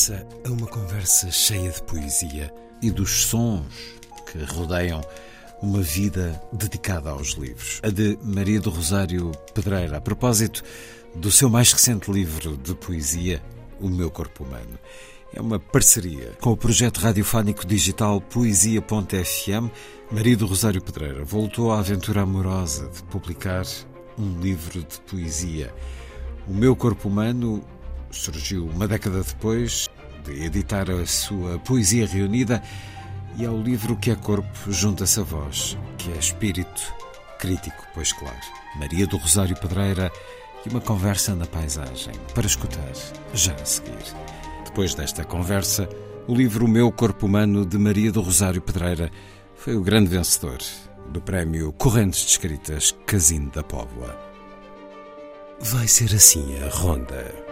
Regressa a uma conversa cheia de poesia e dos sons que rodeiam uma vida dedicada aos livros. A de Maria do Rosário Pedreira, a propósito do seu mais recente livro de poesia, O Meu Corpo Humano. É uma parceria com o projeto radiofónico digital Poesia.fm. Maria do Rosário Pedreira voltou à aventura amorosa de publicar um livro de poesia. O meu corpo humano surgiu uma década depois de editar a sua poesia reunida e ao livro que é corpo junta-se a voz, que é espírito crítico, pois claro. Maria do Rosário Pedreira e uma conversa na paisagem para escutar já a seguir. Depois desta conversa, o livro Meu Corpo Humano de Maria do Rosário Pedreira foi o grande vencedor do prémio Correntes de Escritas Casino da Póvoa. Vai ser assim a ronda.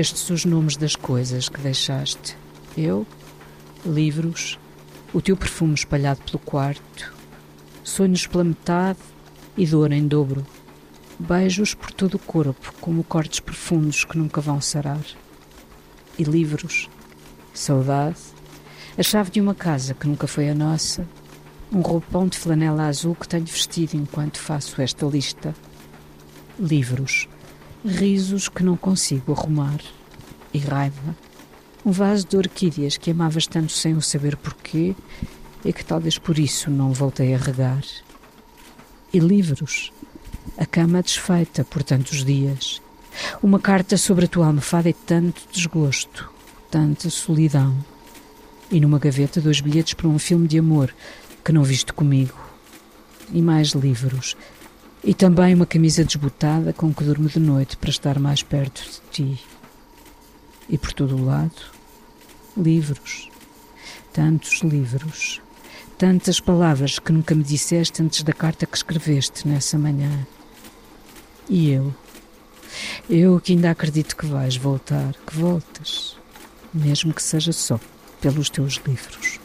Estes os nomes das coisas que deixaste. Eu, livros, o teu perfume espalhado pelo quarto, sonhos pela metade e dor em dobro. Beijos por todo o corpo, como cortes profundos que nunca vão sarar. E livros, saudade, a chave de uma casa que nunca foi a nossa, um roupão de flanela azul que tenho vestido enquanto faço esta lista. Livros risos que não consigo arrumar e raiva. Um vaso de orquídeas que amavas tanto sem o saber porquê e que talvez por isso não voltei a regar. E livros, a cama desfeita por tantos dias, uma carta sobre a tua almofada e tanto desgosto, tanta solidão. E numa gaveta dois bilhetes para um filme de amor que não viste comigo. E mais livros, e também uma camisa desbotada com que durmo de noite para estar mais perto de ti. E por todo o lado, livros. Tantos livros. Tantas palavras que nunca me disseste antes da carta que escreveste nessa manhã. E eu? Eu que ainda acredito que vais voltar, que voltas, mesmo que seja só pelos teus livros.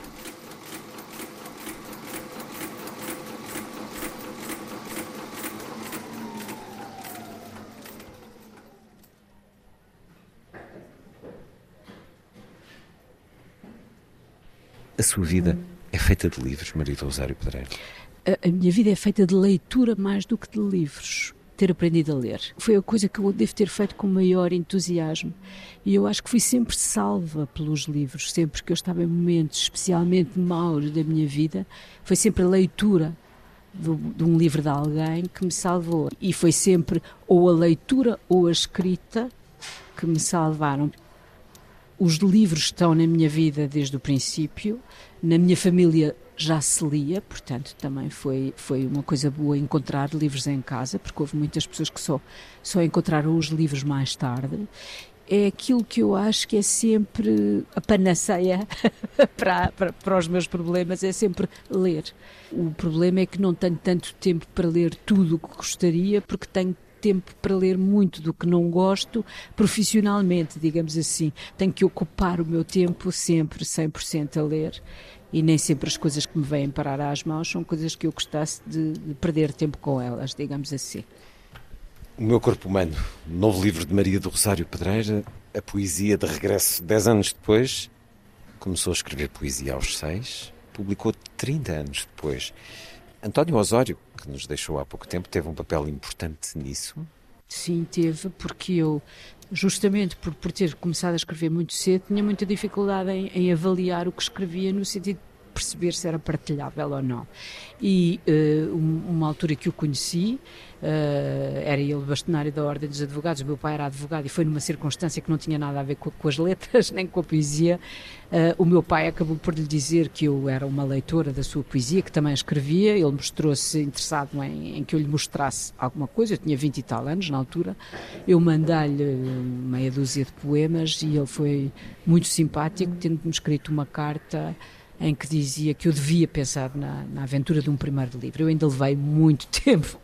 A sua vida é feita de livros, Maria do Rosário Pedreira. A, a minha vida é feita de leitura mais do que de livros. Ter aprendido a ler. Foi a coisa que eu devo ter feito com maior entusiasmo. E eu acho que fui sempre salva pelos livros. Sempre que eu estava em momentos especialmente maus da minha vida, foi sempre a leitura do, de um livro de alguém que me salvou. E foi sempre ou a leitura ou a escrita que me salvaram. Os livros estão na minha vida desde o princípio, na minha família já se lia, portanto também foi, foi uma coisa boa encontrar livros em casa, porque houve muitas pessoas que só, só encontraram os livros mais tarde. É aquilo que eu acho que é sempre a panaceia para, para, para os meus problemas, é sempre ler. O problema é que não tenho tanto tempo para ler tudo o que gostaria, porque tenho tempo para ler muito do que não gosto profissionalmente, digamos assim. Tenho que ocupar o meu tempo sempre 100% a ler e nem sempre as coisas que me vêm parar às mãos são coisas que eu gostasse de, de perder tempo com elas, digamos assim. O meu corpo humano, novo livro de Maria do Rosário Pedreira, a poesia de regresso dez anos depois, começou a escrever poesia aos seis, publicou 30 anos depois. António Osório, que nos deixou há pouco tempo, teve um papel importante nisso? Sim, teve, porque eu, justamente por, por ter começado a escrever muito cedo, tinha muita dificuldade em, em avaliar o que escrevia no sentido perceber se era partilhável ou não. E uh, uma altura que o conheci, uh, era ele bastonário da Ordem dos Advogados, meu pai era advogado e foi numa circunstância que não tinha nada a ver com, com as letras nem com a poesia. Uh, o meu pai acabou por lhe dizer que eu era uma leitora da sua poesia, que também escrevia. Ele mostrou-se interessado em, em, que eu lhe mostrasse alguma coisa. Eu tinha 20 e tal anos na altura. Eu mandei-lhe meia dúzia de poemas e ele foi muito simpático, tendo-me escrito uma carta em que dizia que eu devia pensar na, na, aventura de um primeiro livro. Eu ainda levei muito tempo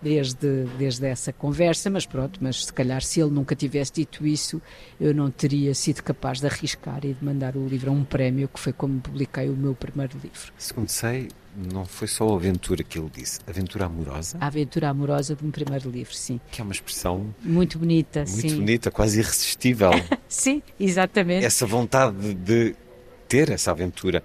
desde, desde essa conversa, mas pronto, mas se calhar se ele nunca tivesse dito isso, eu não teria sido capaz de arriscar e de mandar o livro a um prémio, que foi como publiquei o meu primeiro livro. Segundo sei, não foi só a aventura que ele disse, aventura amorosa? A aventura amorosa de um primeiro livro, sim. Que é uma expressão muito bonita, muito sim. Muito bonita, quase irresistível. sim, exatamente. Essa vontade de ter essa aventura.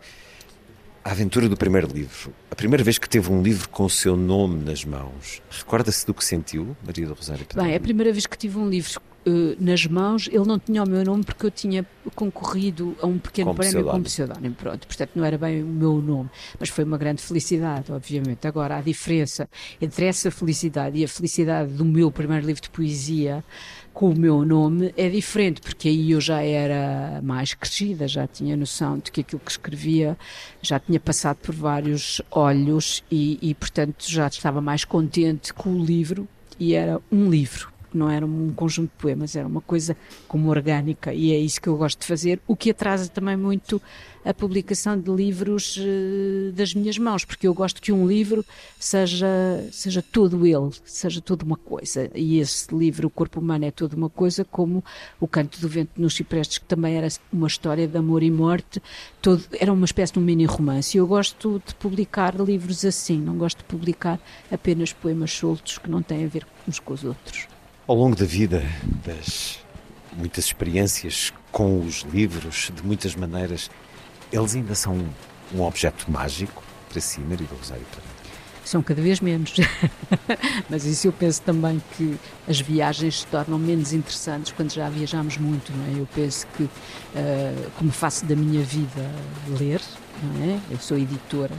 A aventura do primeiro livro. A primeira vez que teve um livro com o seu nome nas mãos. Recorda-se do que sentiu, Maria do Rosário Bem, a primeira vez que tive um livro uh, nas mãos, ele não tinha o meu nome porque eu tinha concorrido a um pequeno prémio pseudónimo. com pseudónimo. Pronto, portanto não era bem o meu nome, mas foi uma grande felicidade, obviamente. Agora, a diferença entre essa felicidade e a felicidade do meu primeiro livro de poesia com o meu nome é diferente, porque aí eu já era mais crescida, já tinha noção de que aquilo que escrevia já tinha passado por vários olhos e, e portanto, já estava mais contente com o livro e era um livro não era um conjunto de poemas, era uma coisa como orgânica e é isso que eu gosto de fazer, o que atrasa também muito a publicação de livros uh, das minhas mãos, porque eu gosto que um livro seja, seja todo ele, seja toda uma coisa. E esse livro, O Corpo Humano, é toda uma coisa, como O Canto do Vento nos Ciprestes, que também era uma história de amor e morte, todo, era uma espécie de um mini-romance. Eu gosto de publicar livros assim, não gosto de publicar apenas poemas soltos que não têm a ver uns com os outros. Ao longo da vida, das muitas experiências com os livros, de muitas maneiras, eles ainda são um objeto mágico para si, Maria do Rosário Pereira? São cada vez menos. Mas isso eu penso também que as viagens se tornam menos interessantes quando já viajamos muito, não é? Eu penso que, uh, como faço da minha vida ler, não é? Eu sou editora,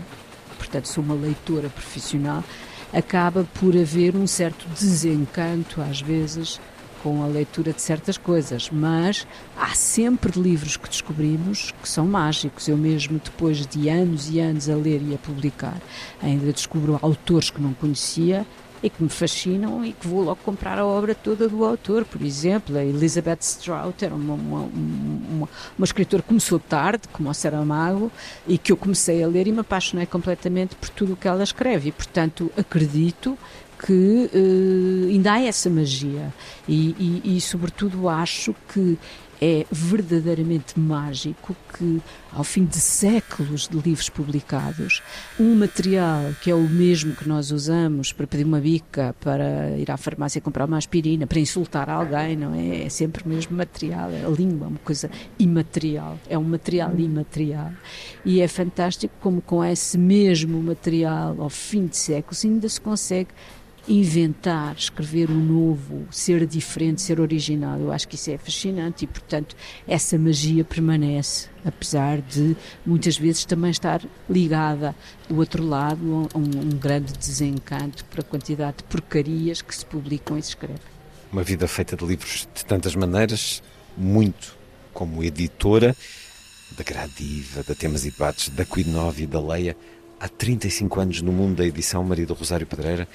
portanto sou uma leitora profissional, acaba por haver um certo desencanto, às vezes, com a leitura de certas coisas, mas há sempre livros que descobrimos que são mágicos. Eu mesmo, depois de anos e anos a ler e a publicar, ainda descubro autores que não conhecia e que me fascinam e que vou logo comprar a obra toda do autor. Por exemplo, a Elizabeth Strout era uma, uma, uma, uma escritora que começou tarde, como o Saramago, e que eu comecei a ler e me apaixonei completamente por tudo o que ela escreve. E, portanto, acredito que uh, ainda há essa magia e, e, e, sobretudo, acho que é verdadeiramente mágico que, ao fim de séculos de livros publicados, um material que é o mesmo que nós usamos para pedir uma bica, para ir à farmácia comprar uma aspirina, para insultar alguém, não é? É sempre o mesmo material. A língua é uma coisa imaterial, é um material imaterial. E é fantástico como, com esse mesmo material, ao fim de séculos, ainda se consegue inventar, escrever um novo, ser diferente, ser original. Eu acho que isso é fascinante e, portanto, essa magia permanece, apesar de muitas vezes também estar ligada do outro lado a um, um grande desencanto por a quantidade de porcarias que se publicam e se escrevem. Uma vida feita de livros de tantas maneiras, muito como editora da Gradiva, da Temas e Debates, da Quidnove e da Leia. Há 35 anos no mundo da edição, Maria do Rosário Pedreira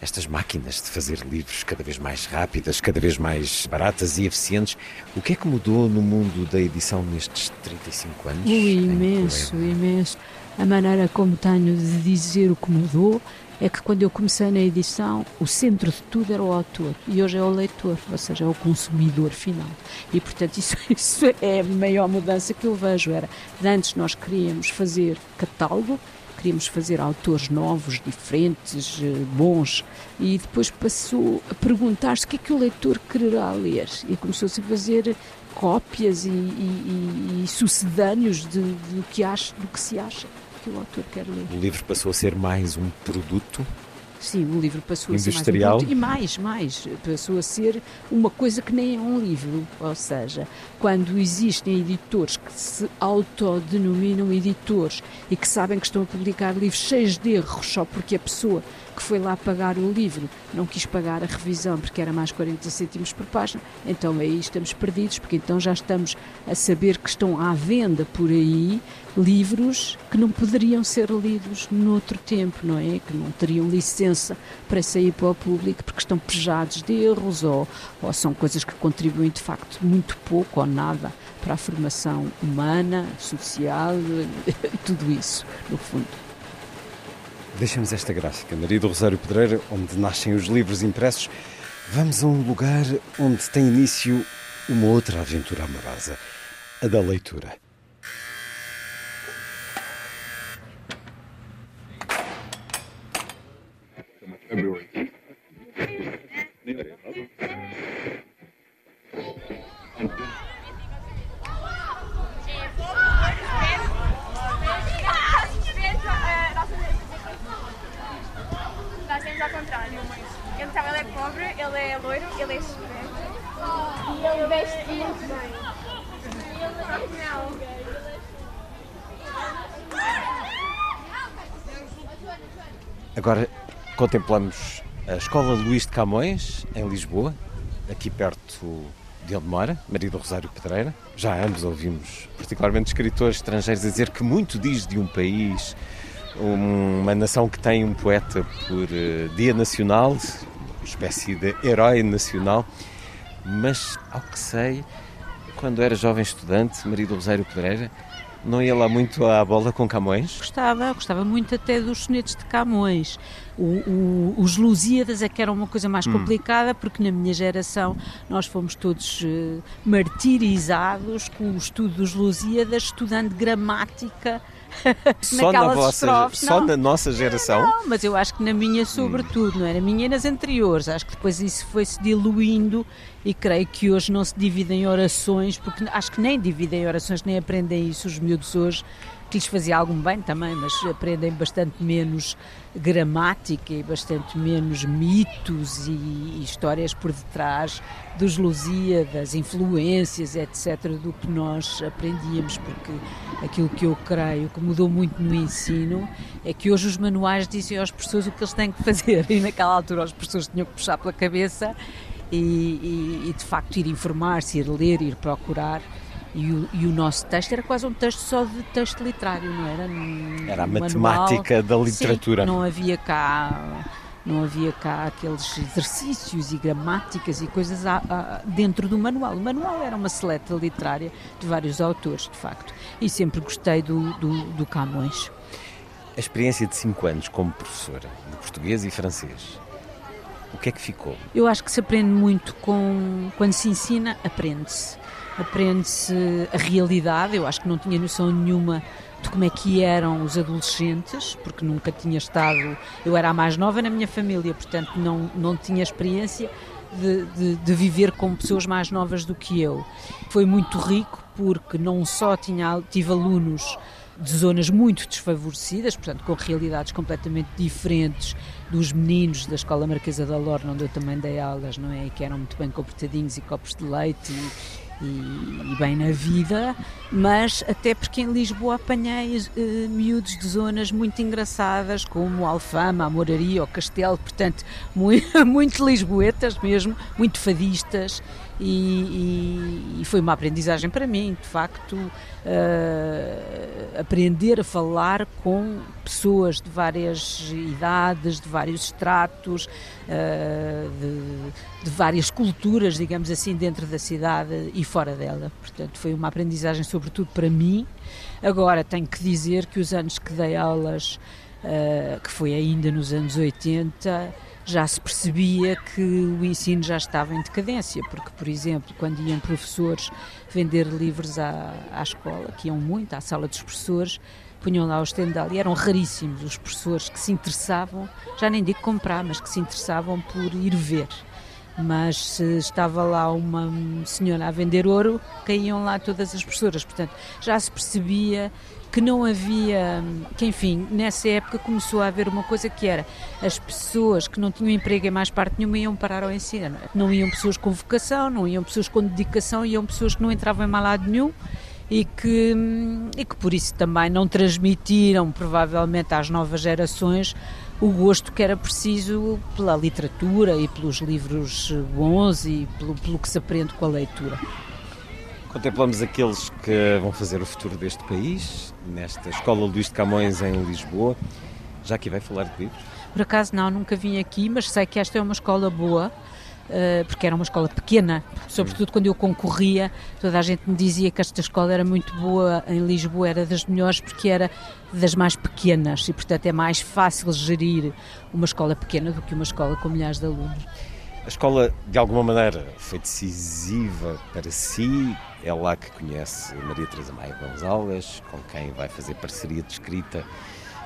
estas máquinas de fazer livros cada vez mais rápidas, cada vez mais baratas e eficientes. O que é que mudou no mundo da edição nestes 35 anos? O imenso, imenso. A maneira como tenho de dizer o que mudou é que quando eu comecei na edição, o centro de tudo era o autor e hoje é o leitor, ou seja, é o consumidor final. E, portanto, isso, isso é a maior mudança que eu vejo. Era, antes nós queríamos fazer catálogo, queríamos fazer autores novos, diferentes, eh, bons, e depois passou a perguntar-se o que é que o leitor quererá ler. E começou-se a fazer cópias e, e, e sucedâneos de, de, do, que acha, do que se acha que o autor quer ler. O livro passou a ser mais um produto Sim, o livro passou Industrial. a ser mais um produto, e mais, mais, passou a ser uma coisa que nem é um livro, ou seja, quando existem editores que se autodenominam editores e que sabem que estão a publicar livros cheios de erros só porque a pessoa que foi lá pagar o livro não quis pagar a revisão porque era mais 40 cêntimos por página, então aí estamos perdidos, porque então já estamos a saber que estão à venda por aí livros que não poderiam ser lidos noutro tempo, não é? Que não teriam licença para sair para o público porque estão pejados de erros ou, ou são coisas que contribuem de facto muito pouco ou nada para a formação humana, social, tudo isso, no fundo. Deixamos esta gráfica, Maria do Rosário Pedreira, onde nascem os livros impressos. Vamos a um lugar onde tem início uma outra aventura amorosa, a da leitura. Contemplamos a Escola Luís de Camões, em Lisboa, aqui perto de onde mora, Maria do Rosário Pedreira. Já ambos ouvimos, particularmente escritores estrangeiros, a dizer que muito diz de um país, uma nação que tem um poeta por uh, dia nacional, uma espécie de herói nacional, mas, ao que sei, quando era jovem estudante, Maria do Rosário Pedreira, não ia lá muito à bola com Camões? Gostava, gostava muito até dos sonetos de Camões. O, o, os Lusíadas é que era uma coisa mais hum. complicada, porque na minha geração nós fomos todos uh, martirizados com o estudo dos Lusíadas, estudando gramática só na vossa, estrofes. Só não, na nossa geração? Não, mas eu acho que na minha sobretudo, hum. não é? Na minha e nas anteriores. Acho que depois isso foi-se diluindo e creio que hoje não se dividem em orações, porque acho que nem dividem orações, nem aprendem isso os miúdos hoje que lhes fazia algum bem também, mas aprendem bastante menos gramática e bastante menos mitos e, histórias por detrás dos Lusíadas, influências, etc., do que nós aprendíamos, porque aquilo que eu creio que mudou muito no ensino é que hoje os manuais dizem aos professores o que eles têm que fazer e naquela altura os professores tinham que puxar pela cabeça e, e, e de facto ir informar-se, ir ler, ir procurar e o, e o, nosso texto era quase um texto só de texto literário, não era? Um, era a matemática manual. da literatura. Sim, não havia cá não havia cá aqueles exercícios e gramáticas e coisas a, a, dentro do manual. O manual era uma seleta literária de vários autores, de facto, e sempre gostei do, do, do Camões. A experiência de cinco anos como professora de português e francês, o que é que ficou? Eu acho que se aprende muito com. Quando se ensina, aprende-se aprende-se a realidade. Eu acho que não tinha noção nenhuma de como é que eram os adolescentes, porque nunca tinha estado. Eu era a mais nova na minha família, portanto não, não tinha experiência de, de, de viver com pessoas mais novas do que eu. Foi muito rico porque não só tinha, tive alunos de zonas muito desfavorecidas, portanto, com realidades completamente diferentes dos meninos da Escola Marquesa da Lorna, onde eu também dei aulas, não é? E que eram muito bem comportadinhos e copos de leite e, e, e, bem na vida, mas até porque em Lisboa apanhei uh, miúdos de zonas muito engraçadas, como Alfama, a Moraria, o Castelo, portanto, muito, muito lisboetas mesmo, muito fadistas, e, e, e, foi uma aprendizagem para mim, de facto, uh, aprender a falar com pessoas de várias idades, de vários estratos, uh, de, de, várias culturas, digamos assim, dentro da cidade e fora dela. Portanto, foi uma aprendizagem, sobretudo para mim. Agora, tenho que dizer que os anos que dei aulas uh, que foi ainda nos anos 80, já se percebia que o ensino já estava em decadência, porque, por exemplo, quando iam professores vender livros à, à escola, que iam muito à sala dos professores, punham lá o estendal e eram raríssimos os professores que se interessavam, já nem digo comprar, mas que se interessavam por ir ver mas se estava lá uma senhora a vender ouro, caíam lá todas as professoras. Portanto, já se percebia que não havia, que enfim, nessa época começou a haver uma coisa que era as pessoas que não tinham emprego em mais parte nenhuma iam parar ao ensino. Não iam pessoas com vocação, não iam pessoas com dedicação, iam pessoas que não entravam em mal lado nenhum e que, e que por isso também não transmitiram provavelmente às novas gerações o gosto que era preciso pela literatura e pelos livros bons e pelo, pelo que se aprende com a leitura. Contemplamos aqueles que vão fazer o futuro deste país, nesta Escola Luís de Camões em Lisboa. Já aqui vai falar de livros? Por acaso não, nunca vim aqui, mas sei que esta é uma escola boa eh, porque era uma escola pequena, sobretudo quando eu concorria, toda a gente me dizia que esta escola era muito boa em Lisboa, era das melhores porque era das mais pequenas e, portanto, é mais fácil gerir uma escola pequena do que uma escola com milhares de alunos. A escola, de alguma maneira, foi decisiva para si. É lá que conhece Maria Teresa Maia Gonzalez, com quem vai fazer parceria de escrita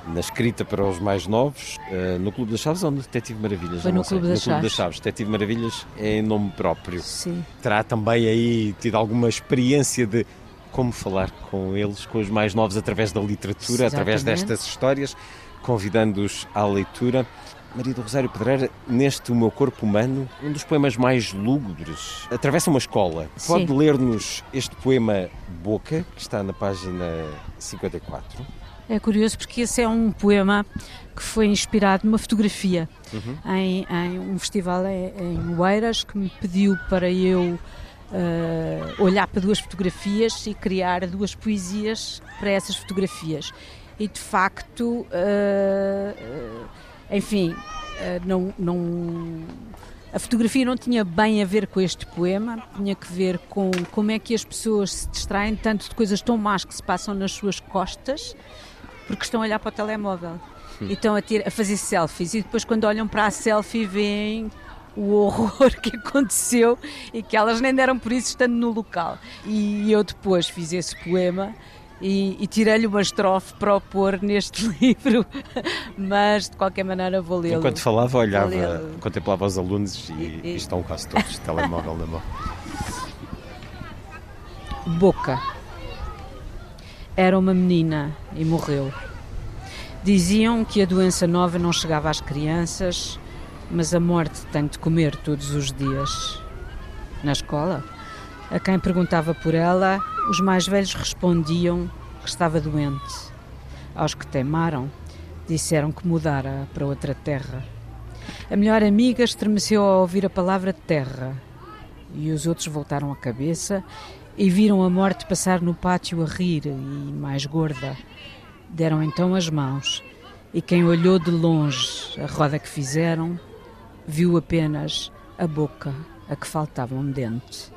na escrita para os mais novos, uh, no Clube das Chaves ou no Detetive Maravilhas? Foi no, Clube das, no Clube das Chaves. Detetive Maravilhas é em nome próprio. Sim. Terá também aí tido alguma experiência de como falar com eles, com os mais novos, através da literatura, Exatamente. através destas histórias, convidando-os à leitura. Maria do Rosário Pedreira, neste O Meu Corpo Humano, um dos poemas mais lúgubres, atravessa uma escola. Pode ler-nos este poema Boca, que está na página 54? É curioso porque esse é um poema que foi inspirado numa fotografia uhum. em, em, um festival em, em Oeiras que me pediu para eu uh, olhar para duas fotografias e criar duas poesias para essas fotografias. E de facto, uh, enfim, uh, não, não a fotografia não tinha bem a ver com este poema, tinha que ver com como é que as pessoas se distraem tanto de coisas tão más que se passam nas suas costas porque estão a olhar para o telemóvel. E estão a, ter, a fazer selfies. E depois quando olham para a selfie veem o horror que aconteceu e que elas nem deram por isso estando no local. E eu depois fiz esse poema e, e tirei-lhe uma estrofe para o pôr neste livro, mas de qualquer maneira vou lê-lo. Enquanto falava, olhava, contemplava os alunos e, e, e estão quase todos de telemóvel na mão. Boca era uma menina e morreu. Diziam que a doença nova não chegava às crianças, mas a morte tem de comer todos os dias. Na escola, a quem perguntava por ela, os mais velhos respondiam que estava doente. Aos que teimaram, disseram que mudara para outra terra. A melhor amiga estremeceu ao ouvir a palavra terra, e os outros voltaram a cabeça e viram a morte passar no pátio a rir e mais gorda. Deram então as mãos e quem olhou de longe a roda que fizeram viu apenas a boca a que faltava um dente.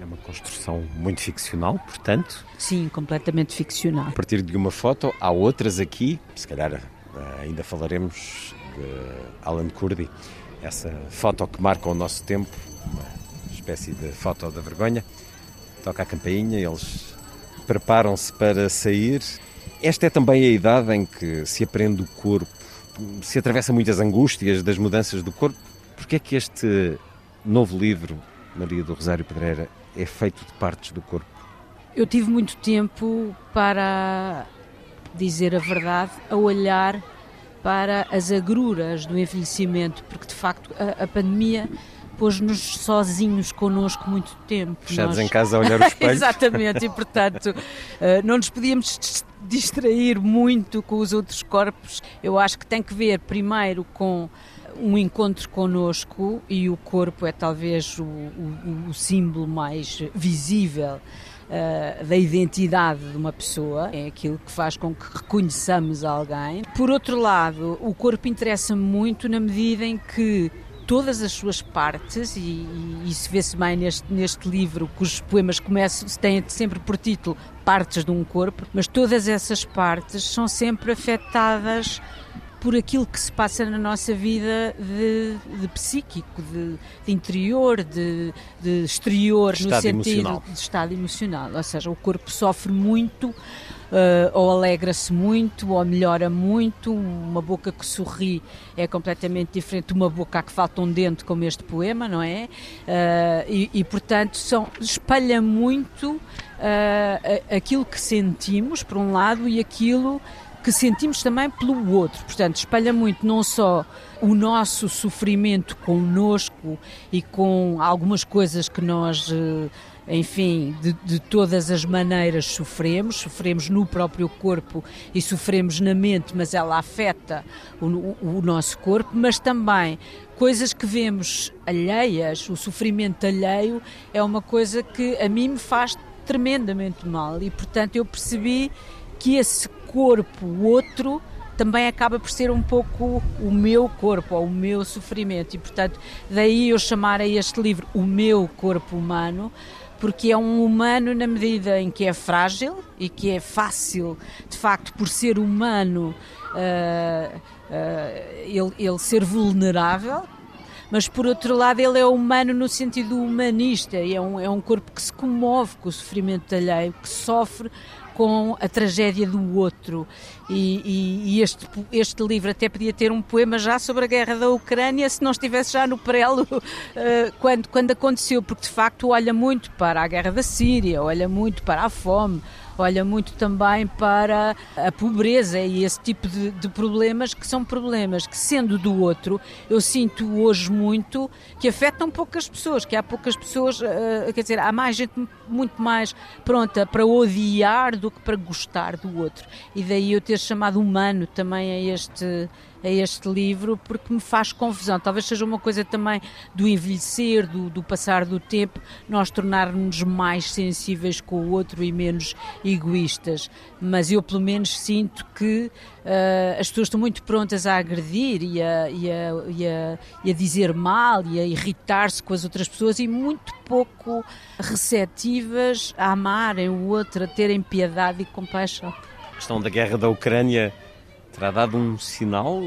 É uma construção muito ficcional, portanto. Sim, completamente ficcional. A partir de uma foto, há outras aqui, se calhar eh, ainda falaremos de Alan Kurdi, essa foto que marca o nosso tempo, uma espécie de foto da vergonha. Toca a campainha, eles preparam-se para sair. Esta é também a idade em que se aprende o corpo, se atravessa muitas angústias das mudanças do corpo. Porque é que este novo livro, Maria do Rosário Pedreira, é feito de partes do corpo? Eu tive muito tempo para dizer a verdade, a olhar para as agruras do envelhecimento, porque de facto a, a pandemia pôs-nos sozinhos connosco muito tempo. Fechados Nós... em casa a olhar o espelho. Exatamente, e portanto eh, não nos podíamos distrair muito com os outros corpos. Eu acho que tem que ver primeiro com um encontro connosco e o corpo é talvez o, o, o símbolo mais visível uh, da identidade de uma pessoa, é aquilo que faz com que reconheçamos alguém. Por outro lado, o corpo interessa-me muito na medida em que todas as suas partes, e, e isso vê-se bem neste, neste livro, cujos poemas começam, têm sempre por título Partes de um Corpo, mas todas essas partes são sempre afetadas por aquilo que se passa na nossa vida de, de psíquico, de, de, interior, de, de exterior, estado no sentido emocional. de estado emocional. Ou seja, o corpo sofre muito, Uh, ou alegra-se muito, ou melhora muito. Uma boca que sorri é completamente diferente de uma boca a que falta um dente, como este poema, não é? Uh, e, e, portanto, são, espalha muito uh, aquilo que sentimos, por um lado, e aquilo que sentimos também pelo outro. Portanto, espalha muito não só o nosso sofrimento connosco e com algumas coisas que nós enfim, de, de, todas as maneiras sofremos, sofremos no próprio corpo e sofremos na mente, mas ela afeta o, o, nosso corpo, mas também coisas que vemos alheias, o sofrimento alheio é uma coisa que a mim me faz tremendamente mal. E, portanto, eu percebi que esse corpo, outro, também acaba por ser um pouco o meu corpo, ou o meu sofrimento, e portanto, daí eu chamar a este livro O Meu Corpo Humano, porque é um humano na medida em que é frágil e que é fácil, de facto, por ser humano, uh, uh, ele, ele ser vulnerável, mas por outro lado ele é humano no sentido humanista, é um, é um corpo que se comove com o sofrimento alheio, que sofre com a tragédia do outro. E, e, e, este, este livro até podia ter um poema já sobre a guerra da Ucrânia se não estivesse já no prelo uh, quando, quando aconteceu, porque de facto olha muito para a guerra da Síria, olha muito para a fome, olha muito também para a pobreza e esse tipo de, de, problemas que são problemas que, sendo do outro, eu sinto hoje muito que afetam poucas pessoas, que há poucas pessoas, uh, quer dizer, há mais gente muito mais pronta para odiar do que para gostar do outro. E daí eu ter chamado humano também a este a este livro porque me faz confusão. Talvez seja uma coisa também do envelhecer, do, do passar do tempo, nós tornarmos mais sensíveis com o outro e menos egoístas. Mas eu, pelo menos, sinto que uh, as pessoas estão muito prontas a agredir e a, e a, e a, e a dizer mal e a irritar-se com as outras pessoas e muito pouco receptivas a amarem o outro, a terem piedade e compaixão. A questão da guerra da Ucrânia terá dado um sinal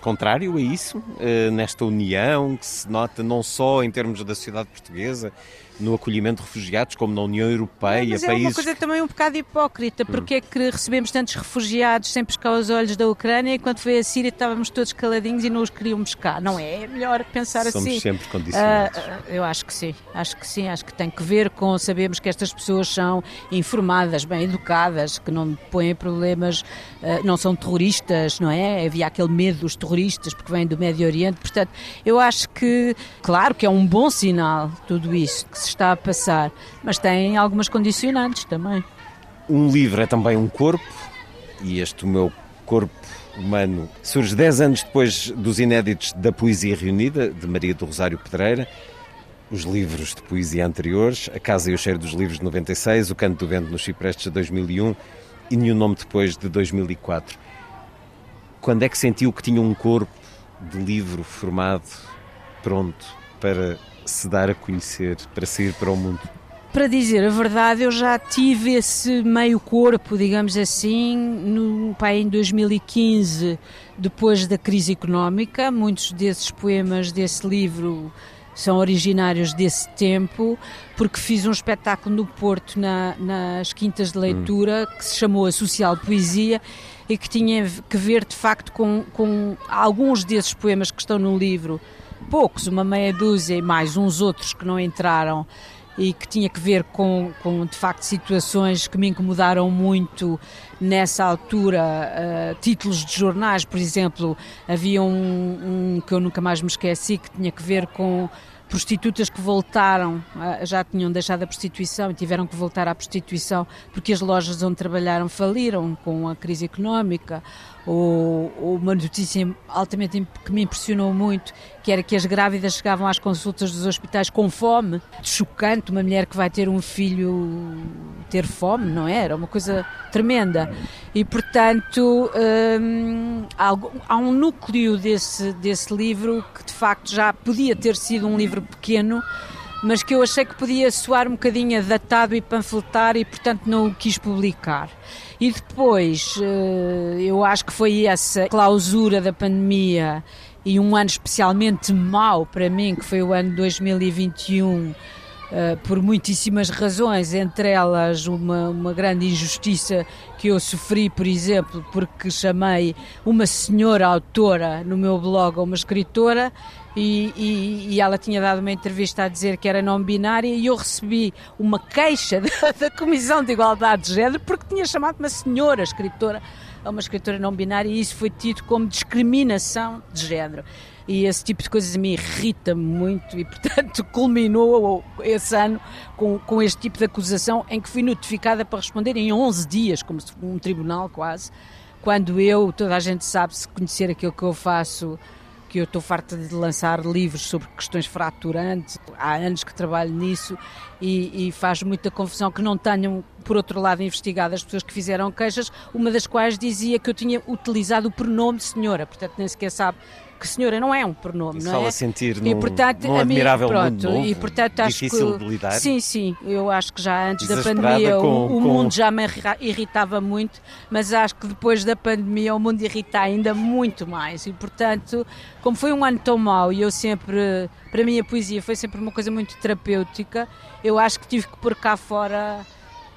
contrário a isso, uh, nesta união que se nota não só em termos da sociedade portuguesa, no acolhimento de refugiados, como na União Europeia, mas países... é uma coisa também um bocado hipócrita, porque hum. é que recebemos tantos refugiados sem pescar os olhos da Ucrânia e quando foi a Síria estávamos todos caladinhos e não os queriam pescar, não é? É melhor pensar Somos assim. Somos sempre condicionados. Uh, eu acho que sim, acho que sim, acho que tem que ver com sabemos que estas pessoas são informadas, bem educadas, que não põem problemas, uh, não são terroristas, não é? Havia aquele medo dos terroristas porque vêm do Médio Oriente, portanto, eu acho que, claro que é um bom sinal tudo isso, que se se está a passar, mas tem algumas condicionantes também. Um livro é também um corpo, e este meu corpo humano surge 10 anos depois dos inéditos da Poesia Reunida, de Maria do Rosário Pedreira, os livros de poesia anteriores, A Casa e o Cheiro dos Livros de 96, O Canto do Vento nos Ciprestes de 2001 e Nenhum Nome Depois de 2004. Quando é que sentiu que tinha um corpo de livro formado, pronto para se dar a conhecer, para sair para o mundo? Para dizer a verdade, eu já tive esse meio corpo, digamos assim, no, pá, em 2015, depois da crise económica. Muitos desses poemas desse livro são originários desse tempo, porque fiz um espetáculo no Porto, na, nas Quintas de Leitura, hum. que se chamou A Social Poesia e que tinha que ver de facto com, com alguns desses poemas que estão no livro poucos, uma meia dúzia e mais uns outros que não entraram e que tinha que ver com, com de facto situações que me incomodaram muito nessa altura. Uh, títulos de jornais, por exemplo, havia um, um, que eu nunca mais me esqueci que tinha que ver com prostitutas que voltaram, ah, já tinham deixado a prostituição e tiveram que voltar à prostituição porque as lojas onde trabalharam faliram com a crise económica. Ou, ou uma notícia altamente que me impressionou muito, que era que as grávidas chegavam às consultas dos hospitais com fome. Chocante, uma mulher que vai ter um filho ter fome, não é? Era uma coisa tremenda. E, portanto, hum, há, um núcleo desse, desse livro que, de facto, já podia ter sido um livro pequeno, mas que eu achei que podia soar um bocadinho datado e panfletar e, portanto, não o quis publicar. E depois, eh, eu acho que foi essa clausura da pandemia e um ano especialmente mau para mim, que foi o ano 2021, Uh, por muitíssimas razões, entre elas uma, uma grande injustiça que eu sofri, por exemplo, porque chamei uma senhora autora no meu blog a uma escritora e, e, e, ela tinha dado uma entrevista a dizer que era não binária e eu recebi uma queixa da, da Comissão de Igualdade de Género porque tinha chamado uma senhora escritora a uma escritora não binária e isso foi tido como discriminação de género. E esse tipo de coisas me irrita muito e, portanto, culminou esse ano com, com este tipo de acusação em que fui notificada para responder em 11 dias, como um tribunal quase, quando eu, toda a gente sabe, se conhecer aquilo que eu faço, que eu estou farta de lançar livros sobre questões fraturantes, há anos que trabalho nisso e, e, faz muita confusão que não tenham, por outro lado, investigado as pessoas que fizeram queixas, uma das quais dizia que eu tinha utilizado o pronome senhora, portanto nem sequer sabe que senhora não é um pronome, não é? a sentir num, e, portanto, num admirável pronto, mundo novo, e, portanto, acho difícil que, de lidar. Sim, sim, eu acho que já antes da pandemia com, o, o com... mundo já me irritava muito, mas acho que depois da pandemia o mundo irrita ainda muito mais e, portanto, como foi um ano tão mau e eu sempre, para mim a poesia foi sempre uma coisa muito terapêutica, eu acho que tive que pôr cá fora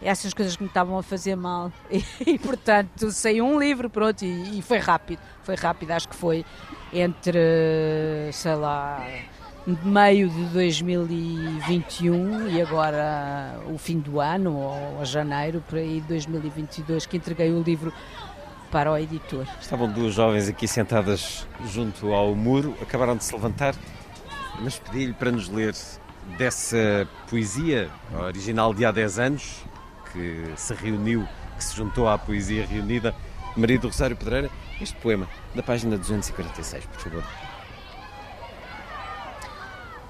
essas coisas que me estavam a fazer mal e, e portanto saiu um livro pronto e, e, foi rápido foi rápido acho que foi entre sei lá meio de 2021 e agora o fim do ano ou janeiro por aí de 2022 que entreguei o livro para o editor. Estavam duas jovens aqui sentadas junto ao muro acabaram de se levantar mas pedi-lhe para nos ler dessa poesia original de há 10 anos que se reuniu, que se juntou à poesia reunida, Maria do Rosário Pedreira, este poema, da página 246, por favor.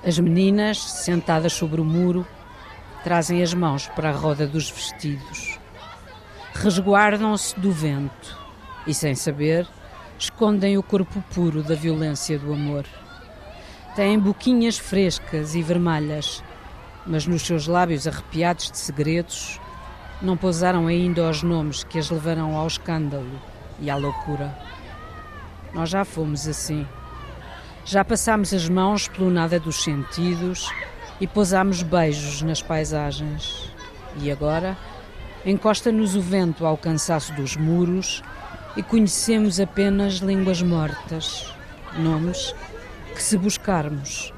As meninas, sentadas sobre o muro, trazem as mãos para a roda dos vestidos. Resguardam-se do vento e, sem saber, escondem o corpo puro da violência do amor. Têm boquinhas frescas e vermelhas, mas nos seus lábios arrepiados de segredos não pousaram ainda os nomes que as levarão ao escândalo e à loucura. Nós já fomos assim. Já passámos as mãos pelo nada dos sentidos e pousámos beijos nas paisagens. E agora encosta-nos o vento ao cansaço dos muros e conhecemos apenas línguas mortas, nomes que, se buscarmos,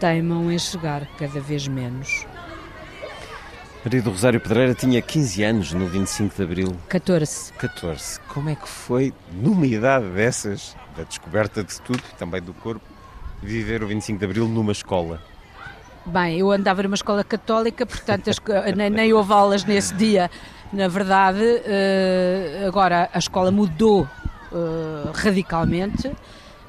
teimam em chegar cada vez menos. Maria do Rosário Pedreira tinha 15 anos no 25 de Abril. 14. 14. Como é que foi, numa idade dessas, da descoberta de tudo, também do corpo, viver o 25 de Abril numa escola? Bem, eu andava numa escola católica, portanto as, nem, nem houve aulas nesse dia. Na verdade, uh, agora a escola mudou uh, radicalmente.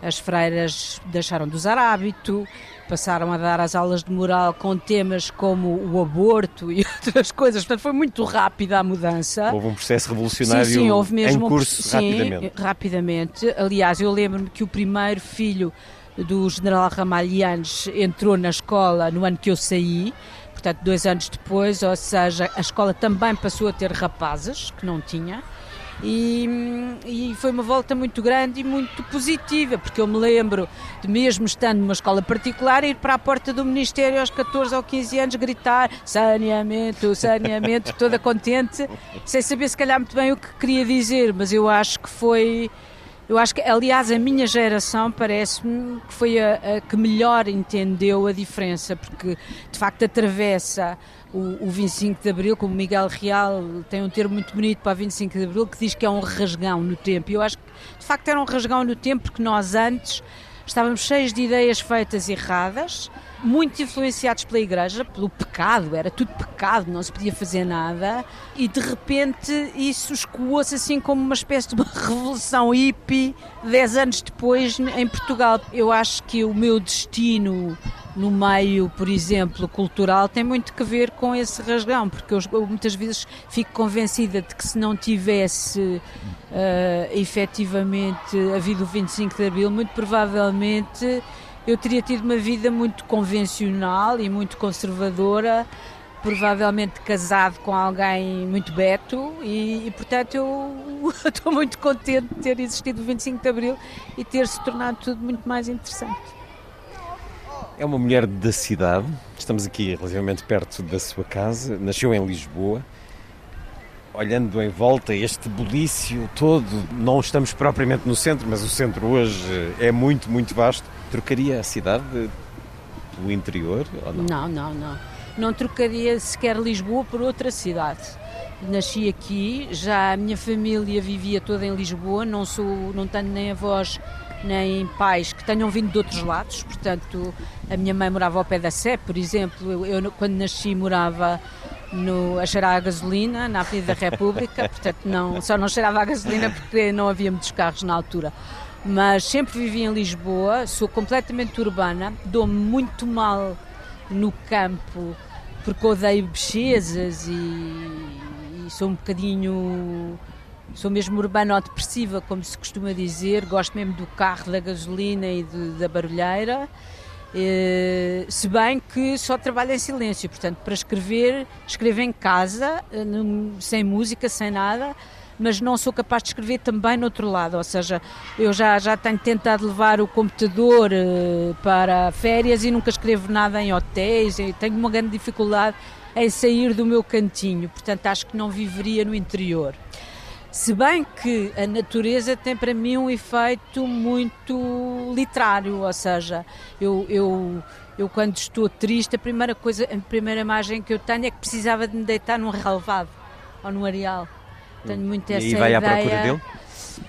As freiras deixaram de usar hábito, passaram a dar as aulas de moral com temas como o aborto e outras coisas. Portanto, foi muito rápida a mudança. Houve um processo revolucionário sim, sim, houve mesmo em curso sim, rapidamente. rapidamente. Aliás, eu lembro-me que o primeiro filho do general Ramalhianes entrou na escola no ano que eu saí, portanto, dois anos depois, ou seja, a escola também passou a ter rapazes, que não tinha. E, e, foi uma volta muito grande e muito positiva, porque eu me lembro de mesmo estando numa escola particular ir para a porta do Ministério aos 14 ou 15 anos gritar saneamento, saneamento, toda contente, sem saber se calhar muito bem o que queria dizer, mas eu acho que foi eu acho que, aliás, a minha geração parece-me que foi a, a, que melhor entendeu a diferença, porque de facto atravessa o, o 25 de Abril, como Miguel Real tem um termo muito bonito para o 25 de Abril, que diz que é um rasgão no tempo. E eu acho que de facto era um rasgão no tempo, porque nós antes estávamos cheios de ideias feitas erradas, muito influenciados pela igreja, pelo pecado, era tudo pecado, não se podia fazer nada, e de repente isso escoou-se assim como uma espécie de uma revolução hippie, dez anos depois em Portugal. Eu acho que o meu destino no meio, por exemplo, cultural, tem muito que ver com esse rasgão, porque eu, eu muitas vezes fico convencida de que se não tivesse uh, efetivamente havido o 25 de Abril, muito provavelmente eu teria tido uma vida muito convencional e muito conservadora, provavelmente casado com alguém muito beto e, e portanto eu estou muito contente de ter existido o 25 de Abril e ter se tornado tudo muito mais interessante. É uma mulher da cidade, estamos aqui relativamente perto da sua casa, nasceu em Lisboa. Olhando em volta este bulício todo, não estamos propriamente no centro, mas o centro hoje é muito, muito vasto. Trocaria a cidade pelo interior ou não? Não, não, não. Não trocaria sequer Lisboa por outra cidade. Nasci aqui, já a minha família vivia toda em Lisboa, não sou, não tenho nem avós nem pais que tenham vindo de outros lados, portanto, a minha mãe morava ao pé da Sé, por exemplo, eu, eu quando nasci morava no, a cheirar a gasolina na Avenida da República, portanto não, só não cheirava a gasolina porque não havia muitos carros na altura. Mas sempre vivi em Lisboa, sou completamente urbana, dou-me muito mal no campo porque odeio bichezas e, sou um bocadinho Sou mesmo urbano-depressiva, como se costuma dizer, gosto mesmo do carro, da gasolina e de, da barulheira. Eh, se bem que só trabalho em silêncio, portanto, para escrever, escrevo em casa, eh, sem música, sem nada, mas não sou capaz de escrever também no outro lado, ou seja, eu já, já tenho tentado levar o computador eh, para férias e nunca escrevo nada em hotéis, tenho uma grande dificuldade em sair do meu cantinho, portanto, acho que não viveria no interior. Se bem que a natureza tem para mim um efeito muito literário, ou seja, eu, eu, eu quando estou triste, a primeira coisa, a primeira imagem que eu tenho é que precisava de me deitar num relevado ou num areal. Tenho muito essa e vai ideia. à procura dele?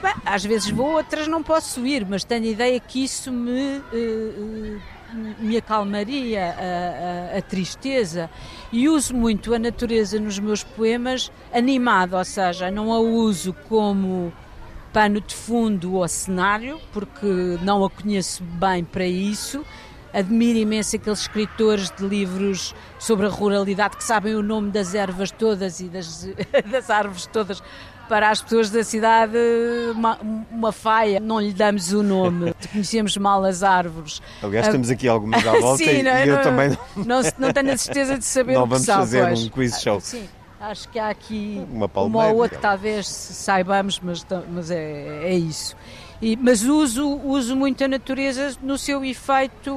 Bem, às vezes vou, outras não posso ir, mas tenho a ideia que isso me uh, uh, me acalmaria a, a, a, tristeza e uso muito a natureza nos meus poemas animado, ou seja, não a uso como pano de fundo ou cenário, porque não a conheço bem para isso. Admiro imenso aqueles escritores de livros sobre a ruralidade que sabem o nome das ervas todas e das, das árvores todas para as pessoas da cidade uma, uma faia, não lhe damos o nome, conhecemos mal as árvores. Aliás, ah, temos aqui algumas à volta sim, e, não, e eu não, também não... Não, não tenho a certeza de saber não o que vamos são. fazer pois. um quiz show. Sim, acho que há aqui uma, uma ou outra talvez saibamos, mas, mas é, é isso. E, mas uso, uso muito a natureza no seu efeito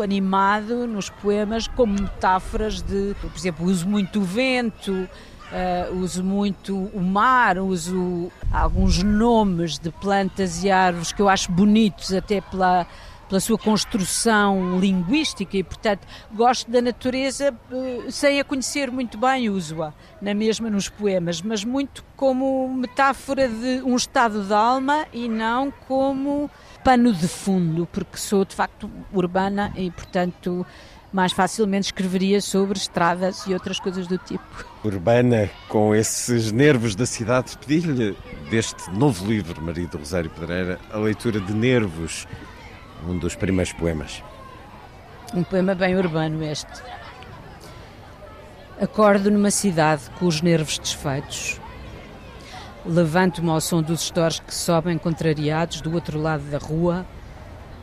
animado nos poemas, como metáforas de, por exemplo, uso muito o vento, Uh, uso muito o mar, uso alguns nomes de plantas e árvores que eu acho bonitos até pela, pela sua construção linguística e, portanto, gosto da natureza uh, sem a conhecer muito bem, uso-a na mesma nos poemas, mas muito como metáfora de um estado de alma e não como pano de fundo, porque sou de facto urbana e, portanto, mais facilmente escreveria sobre estradas e outras coisas do tipo. Urbana, com esses nervos da cidade, pedi-lhe deste novo livro, Maria do Rosário Pedreira, a leitura de Nervos, um dos primeiros poemas. Um poema bem urbano este. Acordo numa cidade com os nervos desfeitos. Levanto-me ao som dos estores que sobem contrariados do outro lado da rua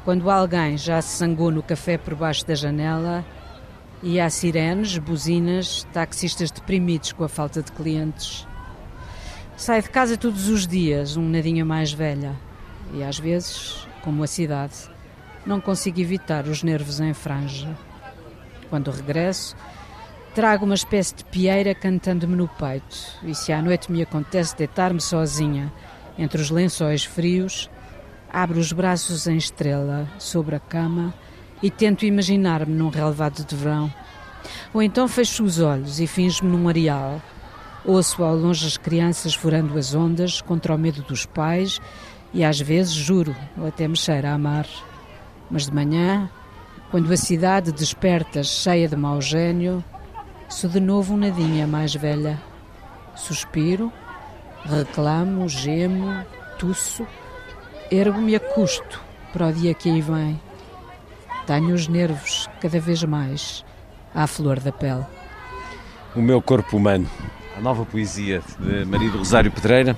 quando alguém já se zangou no café por baixo da janela e há sirenes, buzinas, taxistas deprimidos com a falta de clientes. Sai de casa todos os dias, um nadinha mais velha, e às vezes, como a cidade, não consigo evitar os nervos em franja. Quando regresso, trago uma espécie de pieira cantando-me no peito, e se à noite me acontece deitar-me sozinha entre os lençóis frios, Abro os braços em estrela sobre a cama e tento imaginar-me num relevado de verão. Ou então fecho os olhos e finjo-me num areal. Ouço ao longe as crianças furando as ondas contra o medo dos pais e às vezes juro, ou até me cheira a mar. Mas de manhã, quando a cidade desperta cheia de mau gênio, sou de novo um nadinha mais velha. Suspiro, reclamo, gemo, tuço, ergo-me a custo para o dia que aí vem. Tenho os nervos cada vez mais à flor da pele. O meu corpo humano, a nova poesia de Marido Rosário Pedreira.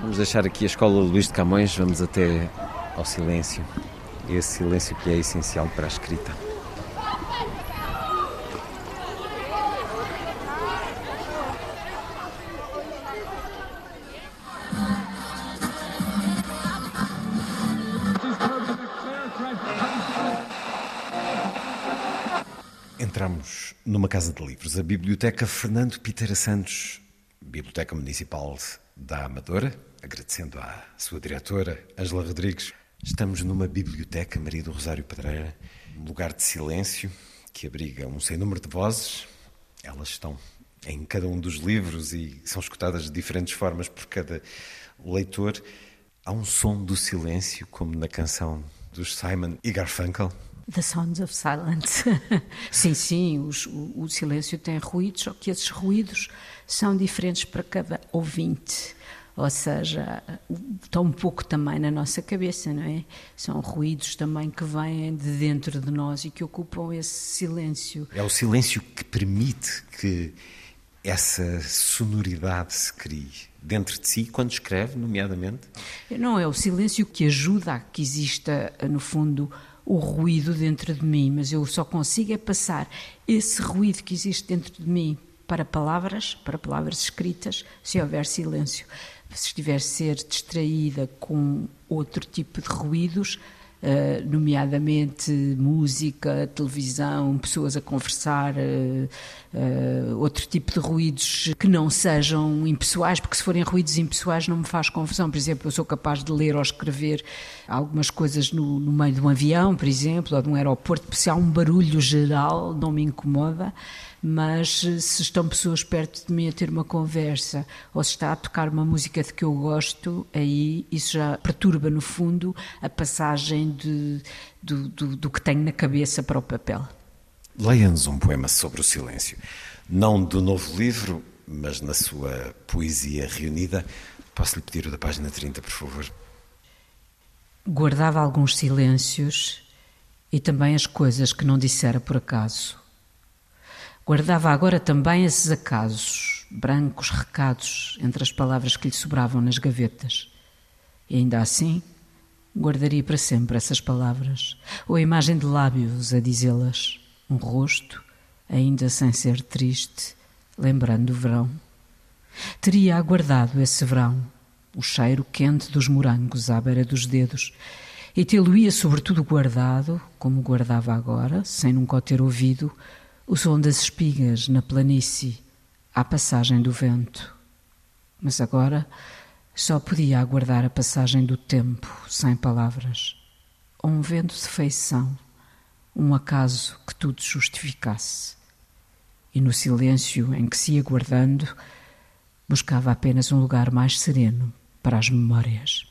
Vamos deixar aqui a escola Luís de Camões, vamos até ao silêncio. Esse silêncio que é essencial para a escrita. Numa casa de livros, a Biblioteca Fernando Pitera Santos, Biblioteca Municipal da Amadora, agradecendo à sua diretora, Angela Rodrigues. Estamos numa biblioteca, Maria do Rosário Pedreira, um lugar de silêncio que abriga um sem número de vozes. Elas estão em cada um dos livros e são escutadas de diferentes formas por cada leitor. Há um som do silêncio, como na canção dos Simon e Garfunkel. The Sounds of Silence. sim, sim, os, o, o, silêncio tem ruídos, só que esses ruídos são diferentes para cada ouvinte. Ou seja, estão um pouco também na nossa cabeça, não é? São ruídos também que vêm de dentro de nós e que ocupam esse silêncio. É o silêncio que permite que essa sonoridade se crie dentro de si quando escreve, nomeadamente? Não, é o silêncio que ajuda a que exista, no fundo, o ruído dentro de mim, mas eu só consigo é passar esse ruído que existe dentro de mim para palavras, para palavras escritas, se houver silêncio. Se estiver a ser distraída com outro tipo de ruídos, Uh, nomeadamente música, televisão, pessoas a conversar, uh, uh, outro tipo de ruídos que não sejam impessoais, porque se forem ruídos impessoais não me faz confusão. Por exemplo, eu sou capaz de ler ou escrever algumas coisas no, no meio de um avião, por exemplo, ou de um aeroporto, se há um barulho geral, não me incomoda mas se estão pessoas perto de mim a ter uma conversa ou se está a tocar uma música de que eu gosto, aí isso já perturba, no fundo, a passagem de, do, do, do que tenho na cabeça para o papel. Leia-nos um poema sobre o silêncio. Não do novo livro, mas na sua poesia reunida. Posso-lhe pedir o da página 30, por favor? Guardava alguns silêncios e também as coisas que não dissera por acaso. Guardava agora também esses acasos, brancos recados entre as palavras que lhe sobravam nas gavetas. E ainda assim, guardaria para sempre essas palavras, ou a imagem de lábios a dizê-las, um rosto, ainda sem ser triste, lembrando o verão. Teria aguardado esse verão, o cheiro quente dos morangos à beira dos dedos, e tê-lo-ia sobretudo guardado, como guardava agora, sem nunca o ter ouvido, o som das espigas na planície à passagem do vento. Mas agora só podia aguardar a passagem do tempo sem palavras, ou um vento de feição, um acaso que tudo justificasse. E no silêncio em que se ia guardando, buscava apenas um lugar mais sereno para as memórias.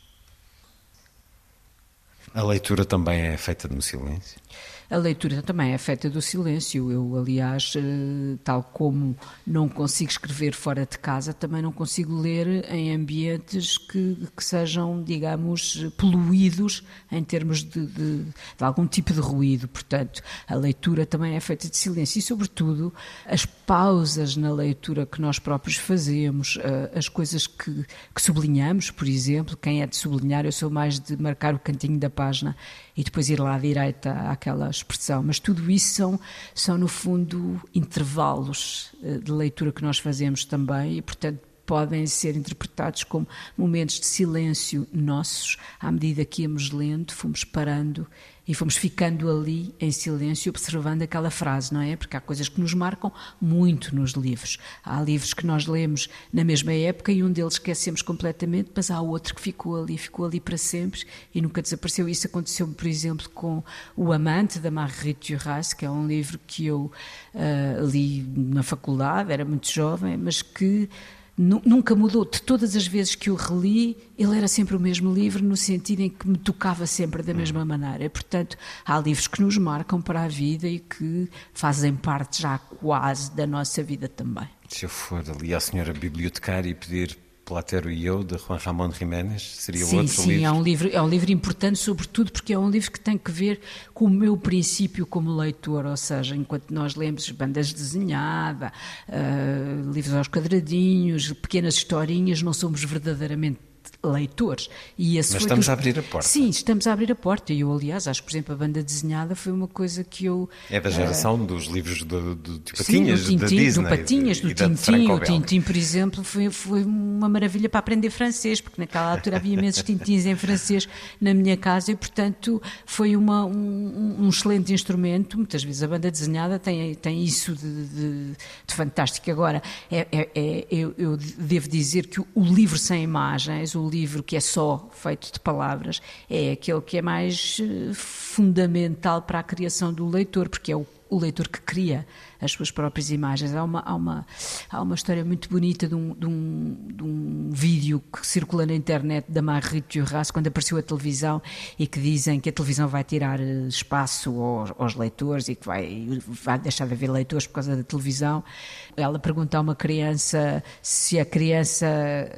A leitura também é feita no silêncio? A leitura também é feita do silêncio. Eu, aliás, eh, tal como não consigo escrever fora de casa, também não consigo ler em ambientes que, que sejam, digamos, poluídos em termos de, de, de, algum tipo de ruído. Portanto, a leitura também é feita de silêncio e, sobretudo, as pausas na leitura que nós próprios fazemos, eh, as coisas que, que sublinhamos, por exemplo. Quem é de sublinhar, eu sou mais de marcar o cantinho da página e depois ir lá à direita àquela expressão. Mas tudo isso são, são no fundo, intervalos eh, de leitura que nós fazemos também e, portanto, podem ser interpretados como momentos de silêncio nossos, à medida que íamos lendo, fomos parando e fomos ficando ali em silêncio, observando aquela frase, não é? Porque há coisas que nos marcam muito nos livros. Há livros que nós lemos na mesma época e um deles esquecemos completamente, mas há outro que ficou ali, ficou ali para sempre e nunca desapareceu. Isso aconteceu, por exemplo, com O Amante, da Marguerite Duras, que é um livro que eu uh, li na faculdade, era muito jovem, mas que nunca mudou. De todas as vezes que o reli, ele era sempre o mesmo livro, no sentido em que me tocava sempre da mesma maneira. E, portanto, há livros que nos marcam para a vida e que fazem parte já quase da nossa vida também. Se eu for ali à senhora bibliotecária e pedir Platero e eu, de Juan Ramón Jiménez, seria sim, outro sim, livro? Sim, é um livro, é um livro importante, sobretudo porque é um livro que tem que ver com o meu princípio como leitor, ou seja, enquanto nós lemos bandas desenhadas, uh, livros aos quadradinhos, pequenas historinhas, não somos verdadeiramente leitores. E Mas estamos a abrir a porta. Sim, estamos a abrir a porta. E eu, aliás, acho que, por exemplo, a banda desenhada foi uma coisa que eu... É da geração uh, dos livros do, do, de Patinhas, sim, do Tintin, Disney, do Patinhas, do Tintin. O Tintin, por exemplo, foi, foi uma maravilha para aprender francês, porque naquela altura havia imensos Tintins em francês na minha casa e, portanto, foi uma, um, um, excelente instrumento. Muitas vezes a banda desenhada tem, tem isso de, de, de fantástico. Agora, é, é, é eu, eu, devo dizer que o, o livro sem imagens, o livro que é só feito de palavras é aquele que é mais eh, fundamental para a criação do leitor, porque é o, o leitor que cria as suas próprias imagens. Há uma, há uma, há uma história muito bonita de um, de, um, de um vídeo que circula na internet da Marie Duras, quando apareceu a televisão, e que dizem que a televisão vai tirar eh, espaço aos, aos leitores e que vai, vai deixar de haver leitores por causa da televisão. Ela pergunta a uma criança se a criança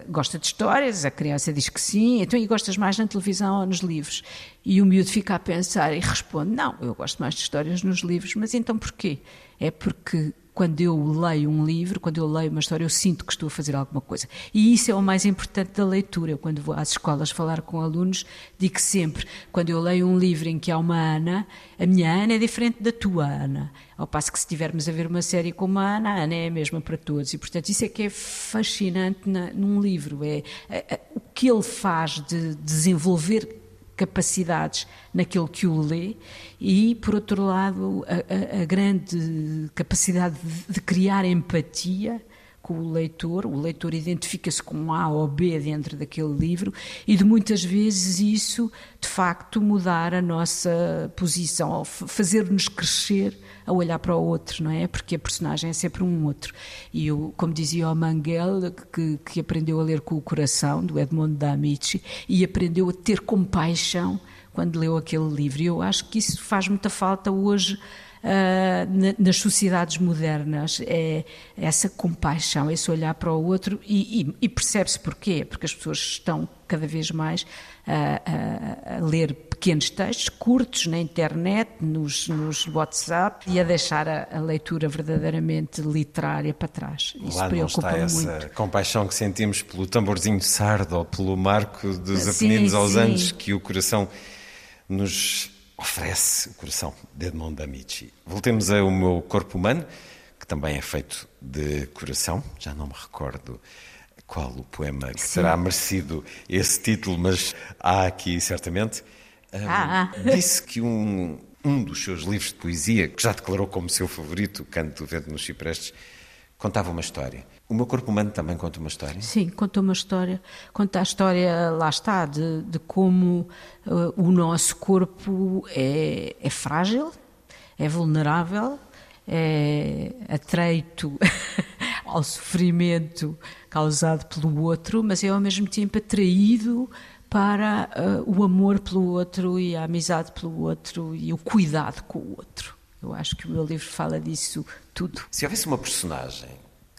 gosta de histórias, a criança diz que sim, então e gostas mais na televisão ou nos livros? E o miúdo fica a pensar e responde: Não, eu gosto mais de histórias nos livros, mas então porquê? É porque quando eu leio um livro, quando eu leio uma história, eu sinto que estou a fazer alguma coisa. E isso é o mais importante da leitura. Eu, quando vou às escolas falar com alunos, digo sempre: quando eu leio um livro em que há uma Ana, a minha Ana é diferente da tua Ana. Ao passo que, se estivermos a ver uma série como a Ana, a Ana é a mesma para todos. E, portanto, isso é que é fascinante na, num livro: é, é, é o que ele faz de desenvolver capacidades naquele que o lê e, por outro lado, a, a, grande capacidade de, de criar empatia com o leitor, o leitor identifica-se com A ou B dentro daquele livro e de muitas vezes isso, de facto, mudar a nossa posição, fazer-nos crescer a olhar para o outro, não é? Porque a personagem é sempre um outro. E eu, como dizia o Manguel, que, que aprendeu a ler com o coração, do Edmond da Amici, e aprendeu a ter compaixão quando leu aquele livro. E eu acho que isso faz muita falta hoje uh, nas sociedades modernas é essa compaixão, esse olhar para o outro e, e, e percebe-se porquê, porque as pessoas estão cada vez mais a, a, a, ler pequenos textos curtos na internet, nos, nos WhatsApp e a deixar a, a, leitura verdadeiramente literária para trás. Isso Lá não está essa compaixão que sentimos pelo tamborzinho de sardo ou pelo marco dos Apeninos aos anos que o coração nos oferece o coração de Edmond Amici. Voltemos ao meu corpo humano, que também é feito de coração, já não me recordo qual o poema que Sim. terá merecido esse título, mas há aqui certamente. Ah, um, disse que um, um dos seus livros de poesia, que já declarou como seu favorito, o Canto do Vento nos Ciprestes, contava uma história. O meu corpo humano também conta uma história? Sim, conta uma história. Conta a história, lá está, de, de como uh, o nosso corpo é, é frágil, é vulnerável, é atreito ao sofrimento causado pelo outro, mas é ao mesmo tempo atraído para uh, o amor pelo outro e a amizade pelo outro e o cuidado com o outro. Eu acho que o meu livro fala disso tudo. Se houvesse uma personagem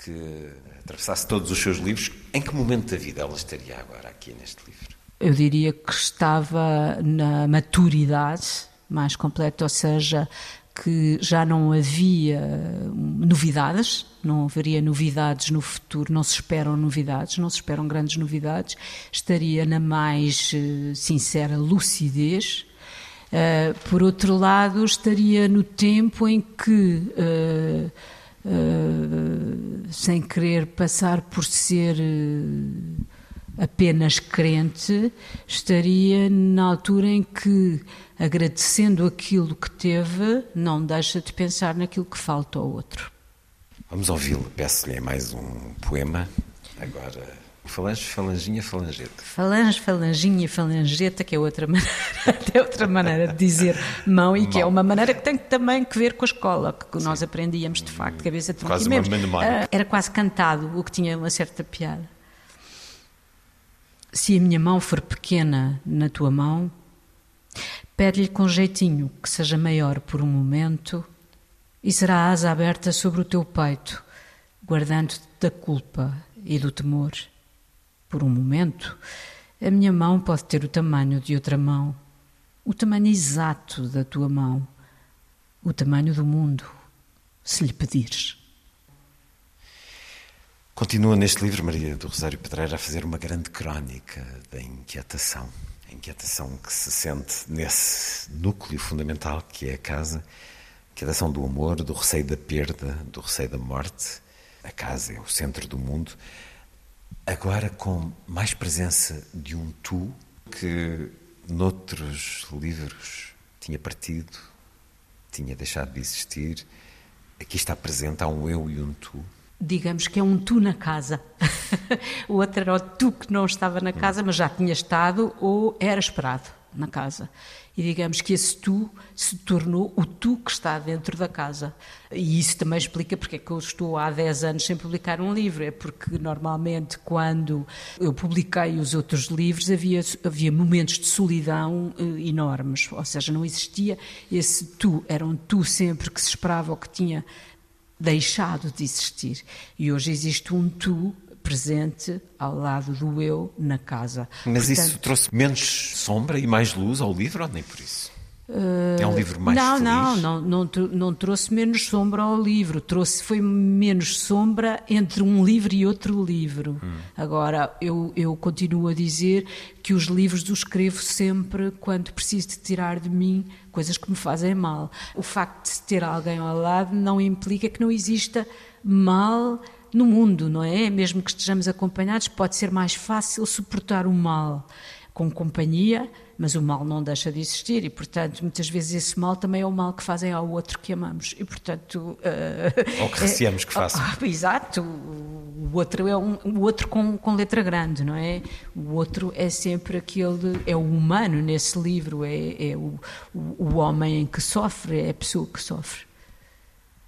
que atravessasse todos os seus livros, em que momento da vida ela estaria agora aqui neste livro? Eu diria que estava na maturidade mais completa, ou seja, que já não havia novidades, não haveria novidades no futuro, não se esperam novidades, não se esperam grandes novidades, estaria na mais eh, sincera lucidez. Uh, por outro lado, estaria no tempo em que, uh, sem querer passar por ser apenas crente, estaria na altura em que, agradecendo aquilo que teve, não deixa de pensar naquilo que falta ao outro. Vamos ouvi-lo. Peço-lhe mais um poema, agora Falange, falanginha, falangeta. Falange, falanginha, falangeta, que é outra maneira, é outra maneira de dizer mão e que é uma maneira que tem também que ver com a escola, que Sim. nós aprendíamos de facto, cabeça de Quase uma memória. Ah, era quase cantado, o que tinha uma certa piada. Se a minha mão for pequena na tua mão, pede-lhe com jeitinho que seja maior por um momento e será a asa aberta sobre o teu peito, guardando-te da culpa e do temor por um momento, a minha mão pode ter o tamanho de outra mão, o tamanho exato da tua mão, o tamanho do mundo, se lhe pedires. Continua neste livro, Maria do Rosário Pedreira, a fazer uma grande crónica da inquietação. Inquietação que se sente nesse núcleo fundamental que é a casa, inquietação do amor, do receio da perda, do receio da morte. A casa é o centro do mundo. Agora com mais presença de um tu que noutros livros tinha partido, tinha deixado de existir. Aqui está presente, há um eu e um tu. Digamos que é um tu na casa. o outro era o tu que não estava na casa, mas já tinha estado ou era esperado na casa e digamos que esse tu se tornou o tu que está dentro da casa. E isso também explica porque é que eu estou há 10 anos sem publicar um livro. É porque normalmente quando eu publiquei os outros livros havia, havia momentos de solidão eh, enormes, ou seja, não existia esse tu, era um tu sempre que se esperava ou que tinha deixado de existir. E hoje existe um tu presente ao lado do eu na casa. Mas Portanto, isso trouxe menos sombra e mais luz ao livro ou nem por isso? É um livro mais não, feliz? Não, não, não, não trouxe menos sombra ao livro. Trouxe, foi menos sombra entre um livro e outro livro. Hum. Agora, eu, eu continuo a dizer que os livros os escrevo sempre quando preciso de tirar de mim coisas que me fazem mal. O facto de ter alguém ao lado não implica que não exista mal no mundo, não é? Mesmo que estejamos acompanhados, pode ser mais fácil suportar o mal com companhia, mas o mal não deixa de existir e, portanto, muitas vezes esse mal também é o mal que fazem ao outro que amamos e, portanto... Uh, Ou que receamos que façam. Uh, exato. O outro é um, o outro com, com letra grande, não é? O outro é sempre aquele... É o humano nesse livro, é, é o, o, o homem que sofre, é a pessoa que sofre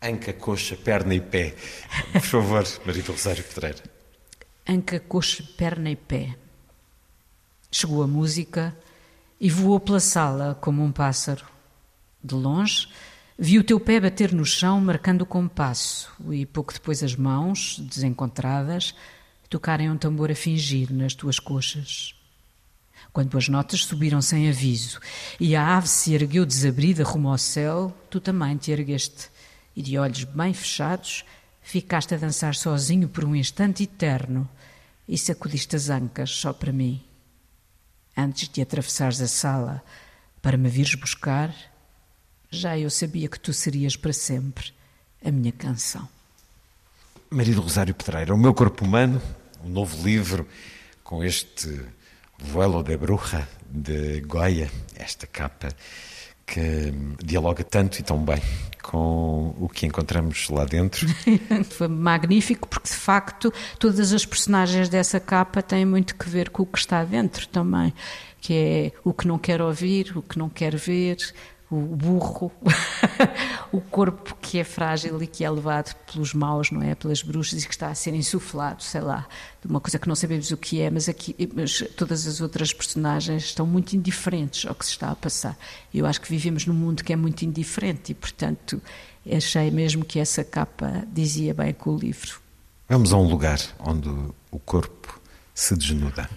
anca, coxa, perna e pé. Por favor, Marita Rosário Pedreira. Anca, coxa, perna e pé. Chegou a música e voou pela sala como um pássaro. De longe, vi o teu pé bater no chão, marcando o compasso, e pouco depois as mãos, desencontradas, tocarem um tambor a fingir nas tuas coxas. Quando as notas subiram sem aviso e a ave se ergueu desabrida rumo ao céu, tu também te ergueste e de olhos bem fechados, ficaste a dançar sozinho por um instante eterno e sacudiste as ancas só para mim. Antes de atravessares a sala para me vires buscar, já eu sabia que tu serias para sempre a minha canção. Marido Rosário Pedreira, O Meu Corpo Humano, um novo livro com este Vuelo de Bruja de Goya, esta capa que dialoga tanto e tão bem com o que encontramos lá dentro. Foi magnífico porque, de facto, todas as personagens dessa capa têm muito que ver com o que está dentro também, que é o que não quer ouvir, o que não quer ver, o burro, o corpo que é frágil e que é levado pelos maus, não é? Pelas bruxas e que está a ser insuflado, sei lá, de uma coisa que não sabemos o que é, mas, aqui, mas todas as outras personagens estão muito indiferentes ao que se está a passar. Eu acho que vivemos num mundo que é muito indiferente e, portanto, achei mesmo que essa capa dizia bem com o livro. Vamos a um lugar onde o corpo se desnuda.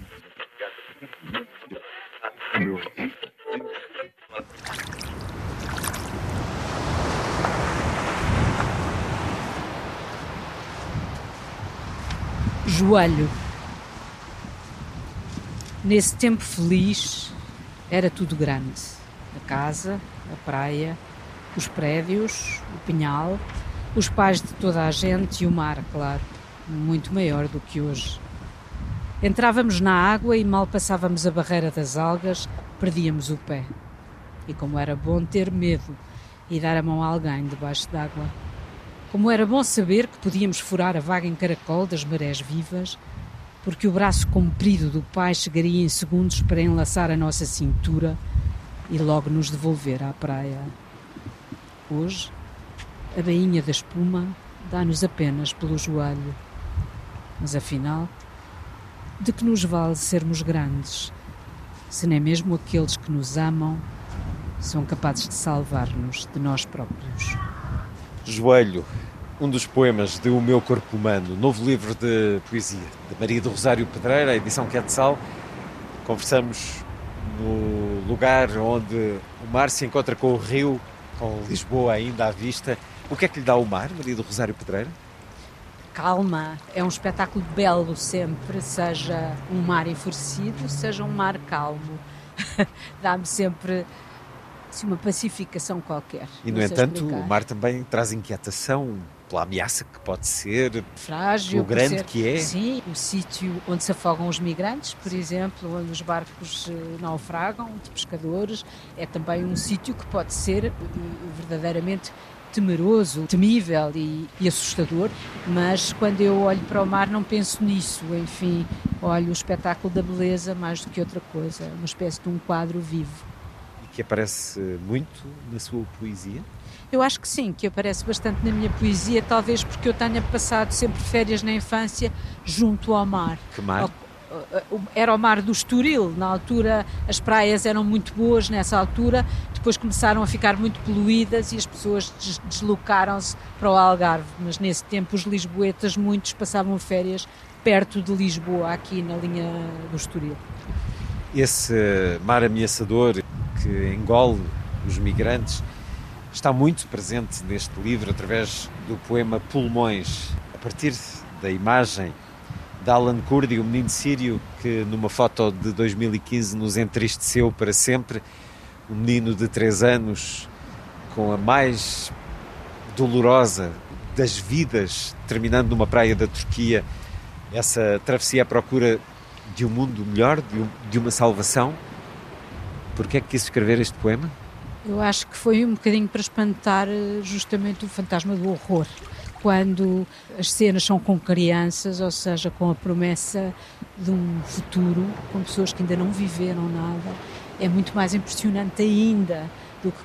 Joelho. Nesse tempo feliz era tudo grande. A casa, a praia, os prédios, o pinhal, os pais de toda a gente e o mar, claro, muito maior do que hoje. Entrávamos na água e mal passávamos a barreira das algas, perdíamos o pé. E como era bom ter medo e dar a mão a alguém debaixo d'água. Como era bom saber que podíamos furar a vaga em caracol das marés vivas, porque o braço comprido do pai chegaria em segundos para enlaçar a nossa cintura e logo nos devolver à praia. Hoje, a bainha da espuma dá-nos apenas pelo joelho. Mas afinal, de que nos vale sermos grandes, se nem mesmo aqueles que nos amam são capazes de salvar-nos de nós próprios? Joelho, um dos poemas de O Meu Corpo Humano, novo livro de poesia de Maria do Rosário Pedreira, edição Quetzal. Conversamos no lugar onde o mar se encontra com o rio, com Lisboa ainda à vista. O que é que lhe dá o mar, Maria do Rosário Pedreira? Calma, é um espetáculo belo sempre, seja um mar enfurecido, seja um mar calmo. Dá-me sempre assim, uma pacificação qualquer. E, no entanto, explicar. o mar também traz inquietação pela ameaça que pode ser, frágil, pelo grande ser, que é. Sim, o sítio onde se afogam os migrantes, por exemplo, onde os barcos eh, naufragam de pescadores, é também um sítio que pode ser eh, verdadeiramente temeroso, temível e, e, assustador, mas quando eu olho para o mar não penso nisso, enfim, olho o espetáculo da beleza mais do que outra coisa, uma espécie de um quadro vivo. Que aparece muito na sua poesia? Eu acho que sim, que aparece bastante na minha poesia, talvez porque eu tenha passado sempre férias na infância junto ao mar. Que mar? Era o mar do Estoril, na altura as praias eram muito boas nessa altura, depois começaram a ficar muito poluídas e as pessoas deslocaram-se para o Algarve, mas nesse tempo os lisboetas muitos passavam férias perto de Lisboa, aqui na linha do Estoril. Esse mar ameaçador que engole os migrantes está muito presente neste livro através do poema Pulmões, a partir da imagem de Alan Kurdi, o menino sírio que numa foto de 2015 nos entristeceu para sempre, um menino de 3 anos com a mais dolorosa das vidas, terminando numa praia da Turquia, essa travessia à procura de um mundo melhor, de, um, de uma salvação. Por que é que quis escrever este poema? Eu acho que foi um bocadinho para espantar eh, justamente o fantasma do horror. Quando as cenas são com crianças, ou seja, com a promessa de um futuro, com pessoas que ainda não viveram nada, é muito mais impressionante ainda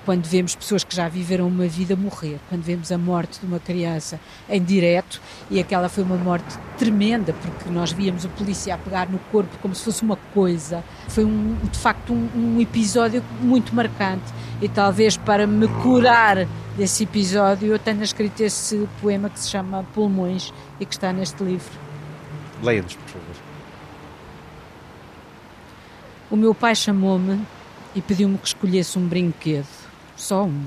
quando vemos pessoas que já viveram uma vida morrer, quando vemos a morte de uma criança em direto, e aquela foi uma morte tremenda, porque nós víamos o polícia a pegar no corpo como se fosse uma coisa. Foi um, de facto um, um episódio muito marcante, e talvez para me curar desse episódio eu tenha escrito esse poema que se chama Pulmões e que está neste livro. Leia-nos, por favor. O meu pai chamou-me e pediu-me que escolhesse um brinquedo, só um,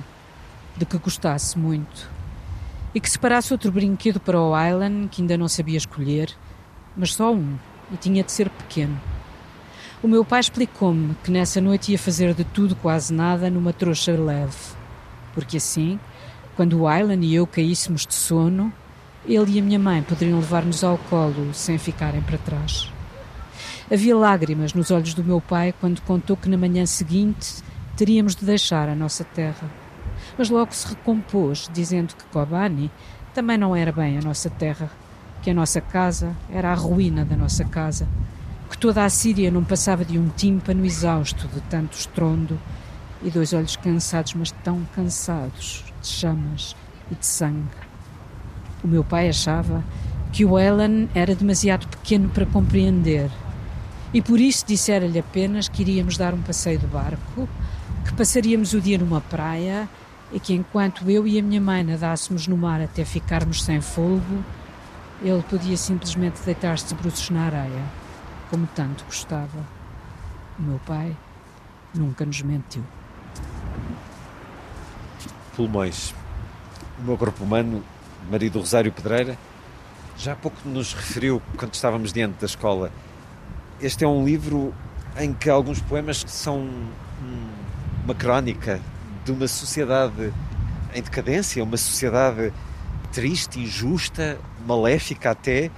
de que gostasse muito, e que separasse outro brinquedo para o Island, que ainda não sabia escolher, mas só um, e tinha de ser pequeno. O meu pai explicou-me que nessa noite ia fazer de tudo, quase nada, numa trouxa leve, porque assim, quando o Island e eu caíssemos de sono, ele e a minha mãe poderiam levar-nos ao colo sem ficarem para trás. Havia lágrimas nos olhos do meu pai quando contou que na manhã seguinte teríamos de deixar a nossa terra. Mas logo se recompôs, dizendo que Kobani também não era bem a nossa terra, que a nossa casa era a ruína da nossa casa, que toda a Síria não passava de um tímpano exausto de tanto estrondo e dois olhos cansados, mas tão cansados, de chamas e de sangue. O meu pai achava que o Ellen era demasiado pequeno para compreender e por isso dissera-lhe apenas que iríamos dar um passeio de barco, que passaríamos o dia numa praia e que enquanto eu e a minha mãe nadássemos no mar até ficarmos sem fogo, ele podia simplesmente deitar-se de bruços na areia, como tanto gostava. O meu pai nunca nos mentiu. Pulmões. O meu corpo humano, marido Rosário Pedreira, já há pouco nos referiu, quando estávamos diante da escola, este é um livro em que alguns poemas são uma crónica de uma sociedade em decadência, uma sociedade triste, injusta, maléfica até.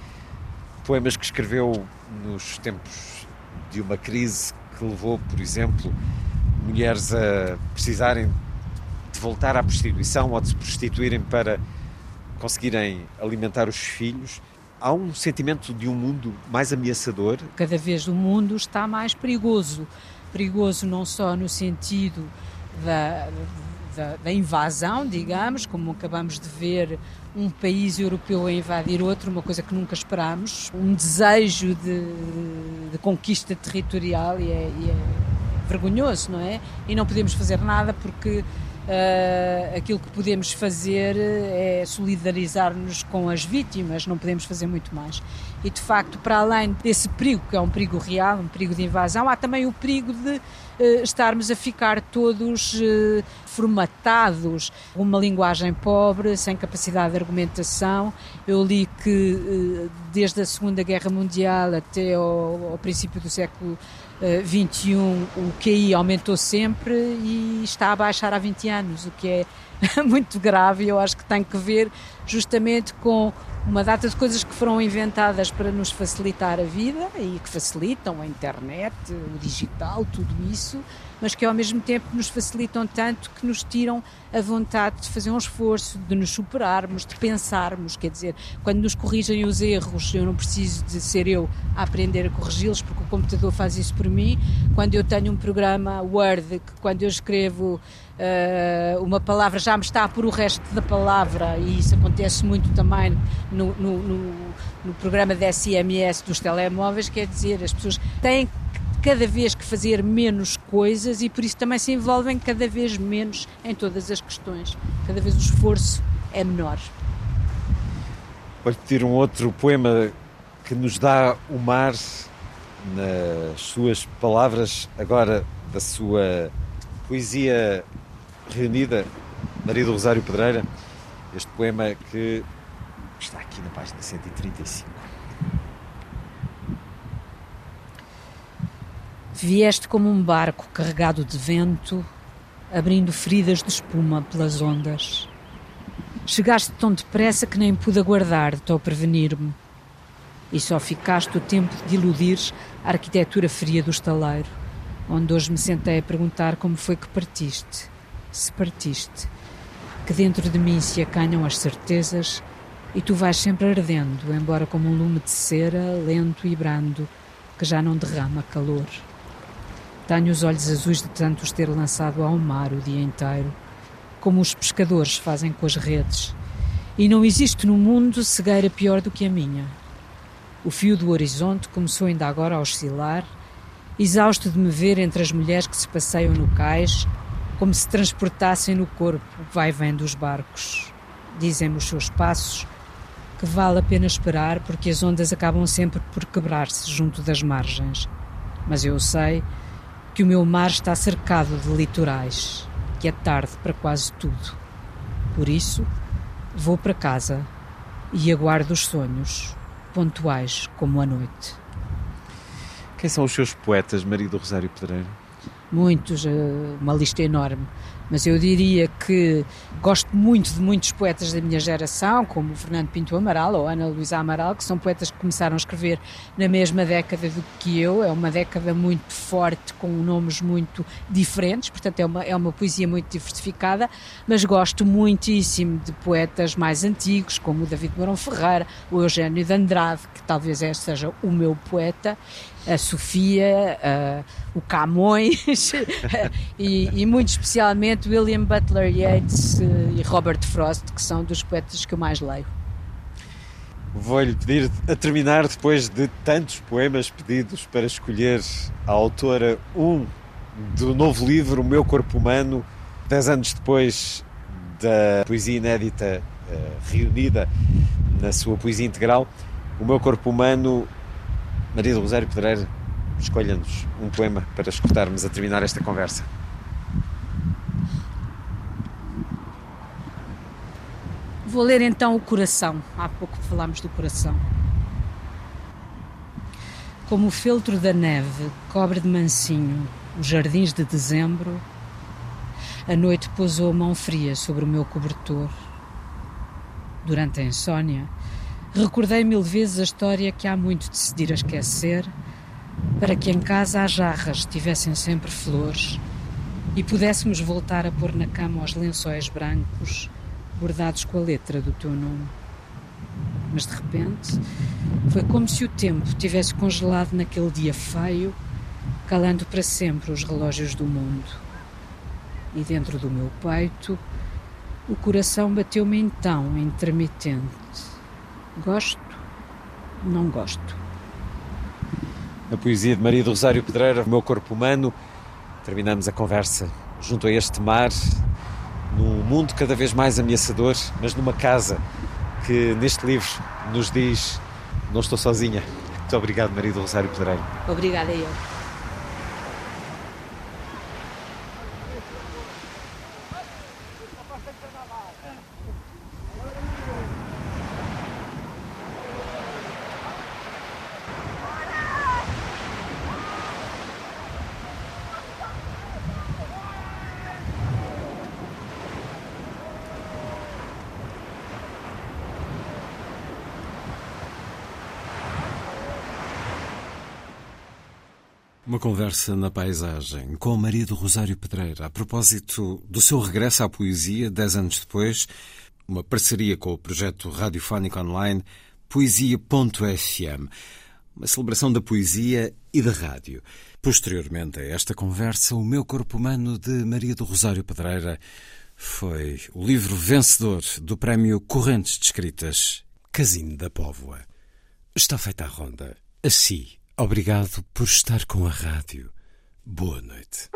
Poemas que escreveu nos tempos de uma crise que levou, por exemplo, mulheres a precisarem de voltar à prostituição ou de se prostituírem para conseguirem alimentar os filhos. Há um sentimento de um mundo mais ameaçador? Cada vez o mundo está mais perigoso. Perigoso não só no sentido da, da, da, invasão, digamos, como acabamos de ver um país europeu a invadir outro, uma coisa que nunca esperámos, um desejo de, de conquista territorial e é, e é vergonhoso, não é? E não podemos fazer nada porque Uh, aquilo que podemos fazer é solidarizar-nos com as vítimas, não podemos fazer muito mais. E de facto, para além desse perigo, que é um perigo real, um perigo de invasão, há também o perigo de uh, estarmos a ficar todos uh, formatados, uma linguagem pobre, sem capacidade de argumentação. Eu li que desde a Segunda Guerra Mundial até ao, ao princípio do século 21 o QI aumentou sempre e está a baixar há 20 anos, o que é muito grave. E eu acho que tem que ver justamente com uma data de coisas que foram inventadas para nos facilitar a vida e que facilitam a internet, o digital, tudo isso, mas que ao mesmo tempo nos facilitam tanto que nos tiram a vontade de fazer um esforço, de nos superarmos, de pensarmos. Quer dizer, quando nos corrigem os erros, eu não preciso de ser eu a aprender a corrigi-los, porque o computador faz isso por mim. Quando eu tenho um programa Word, que quando eu escrevo uh, uma palavra já me está por o resto da palavra, e isso acontece muito também no, no, no, no programa de SMS dos telemóveis, quer dizer, as pessoas têm cada vez que fazer menos coisas e por isso também se envolvem cada vez menos em todas as questões. Cada vez o esforço é menor. Vou pedir um outro poema que nos dá o mar nas suas palavras, agora da sua poesia reunida, Maria do Rosário Pedreira. Este poema que está aqui na página 135. Vieste como um barco carregado de vento, abrindo feridas de espuma pelas ondas. Chegaste tão depressa que nem pude aguardar-te ou prevenir-me. E só ficaste o tempo de iludires a arquitetura fria do estaleiro, onde hoje me sentei a perguntar como foi que partiste, se partiste, que dentro de mim se acanham as certezas e tu vais sempre ardendo, embora como um lume de cera, lento e brando, que já não derrama calor. Tenho os olhos azuis de tanto os ter lançado ao mar o dia inteiro, como os pescadores fazem com as redes. E não existe no mundo cegueira pior do que a minha. O fio do horizonte começou ainda agora a oscilar, exausto de me ver entre as mulheres que se passeiam no cais, como se transportassem no corpo o vai-vem dos barcos. Dizem-me os seus passos que vale a pena esperar porque as ondas acabam sempre por quebrar-se junto das margens. Mas eu sei que o meu mar está cercado de litorais, que é tarde para quase tudo. Por isso, vou para casa e aguardo os sonhos, pontuais como a noite. Quem são os seus poetas, Maria do Rosário Pedreira? Muitos, eh, uma lista enorme mas eu diria que gosto muito de muitos poetas da minha geração, como Fernando Pinto Amaral ou Ana Luísa Amaral, que são poetas que começaram a escrever na mesma década do que eu. É uma década muito forte, com nomes muito diferentes, portanto é uma, é uma poesia muito diversificada, mas gosto muitíssimo de poetas mais antigos, como o David Mourão Ferreira, o Eugênio de Andrade, que talvez este seja o meu poeta, a Sofia, o Camões e, e, muito especialmente William Butler Yeats eh, e Robert Frost, que são dos poetas que eu mais leio. Vou-lhe pedir a terminar, depois de tantos poemas pedidos, para escolher a autora um do novo livro, O Meu Corpo Humano, dez anos depois da poesia inédita uh, reunida na sua poesia integral. O Meu Corpo Humano Maria do Rosário Pedreira, escolha-nos um poema para escutarmos a terminar esta conversa. Vou ler então o coração. Há pouco falámos do coração. Como o feltro da neve cobre de mansinho os jardins de dezembro, a noite pousou mão fria sobre o meu cobertor. Durante a insônia, Recordei mil vezes a história que há muito decidir a esquecer, para que em casa as jarras tivessem sempre flores e pudéssemos voltar a pôr na cama os lençóis brancos bordados com a letra do teu nome. mas de repente foi como se o tempo tivesse congelado naquele dia feio, calando para sempre os relógios do mundo. E dentro do meu peito, o coração bateu-me então intermitente. Gosto, não gosto. Na poesia de Maria do Rosário Pedreira, Meu Corpo Humano, terminamos a conversa junto a este mar, num mundo cada vez mais ameaçador, mas numa casa que neste livro nos diz: Não estou sozinha. Muito obrigado, Maria do Rosário Pedreira. Obrigada eu. Uma conversa na paisagem com Maria do Rosário Pedreira a propósito do seu regresso à poesia dez anos depois, uma parceria com o projeto radiofónico online Poesia.fm, uma celebração da poesia e da rádio. Posteriormente a esta conversa, O Meu Corpo Humano de Maria do Rosário Pedreira foi o livro vencedor do prémio Correntes de Escritas Casino da Póvoa. Está feita a ronda. Assim. Obrigado por estar com a rádio. Boa noite.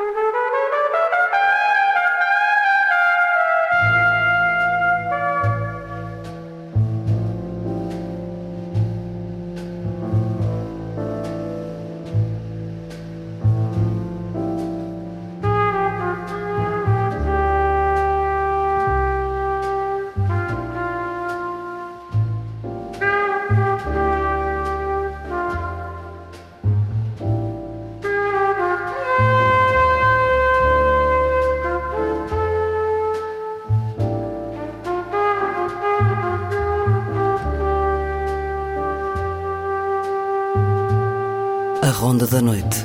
Noite.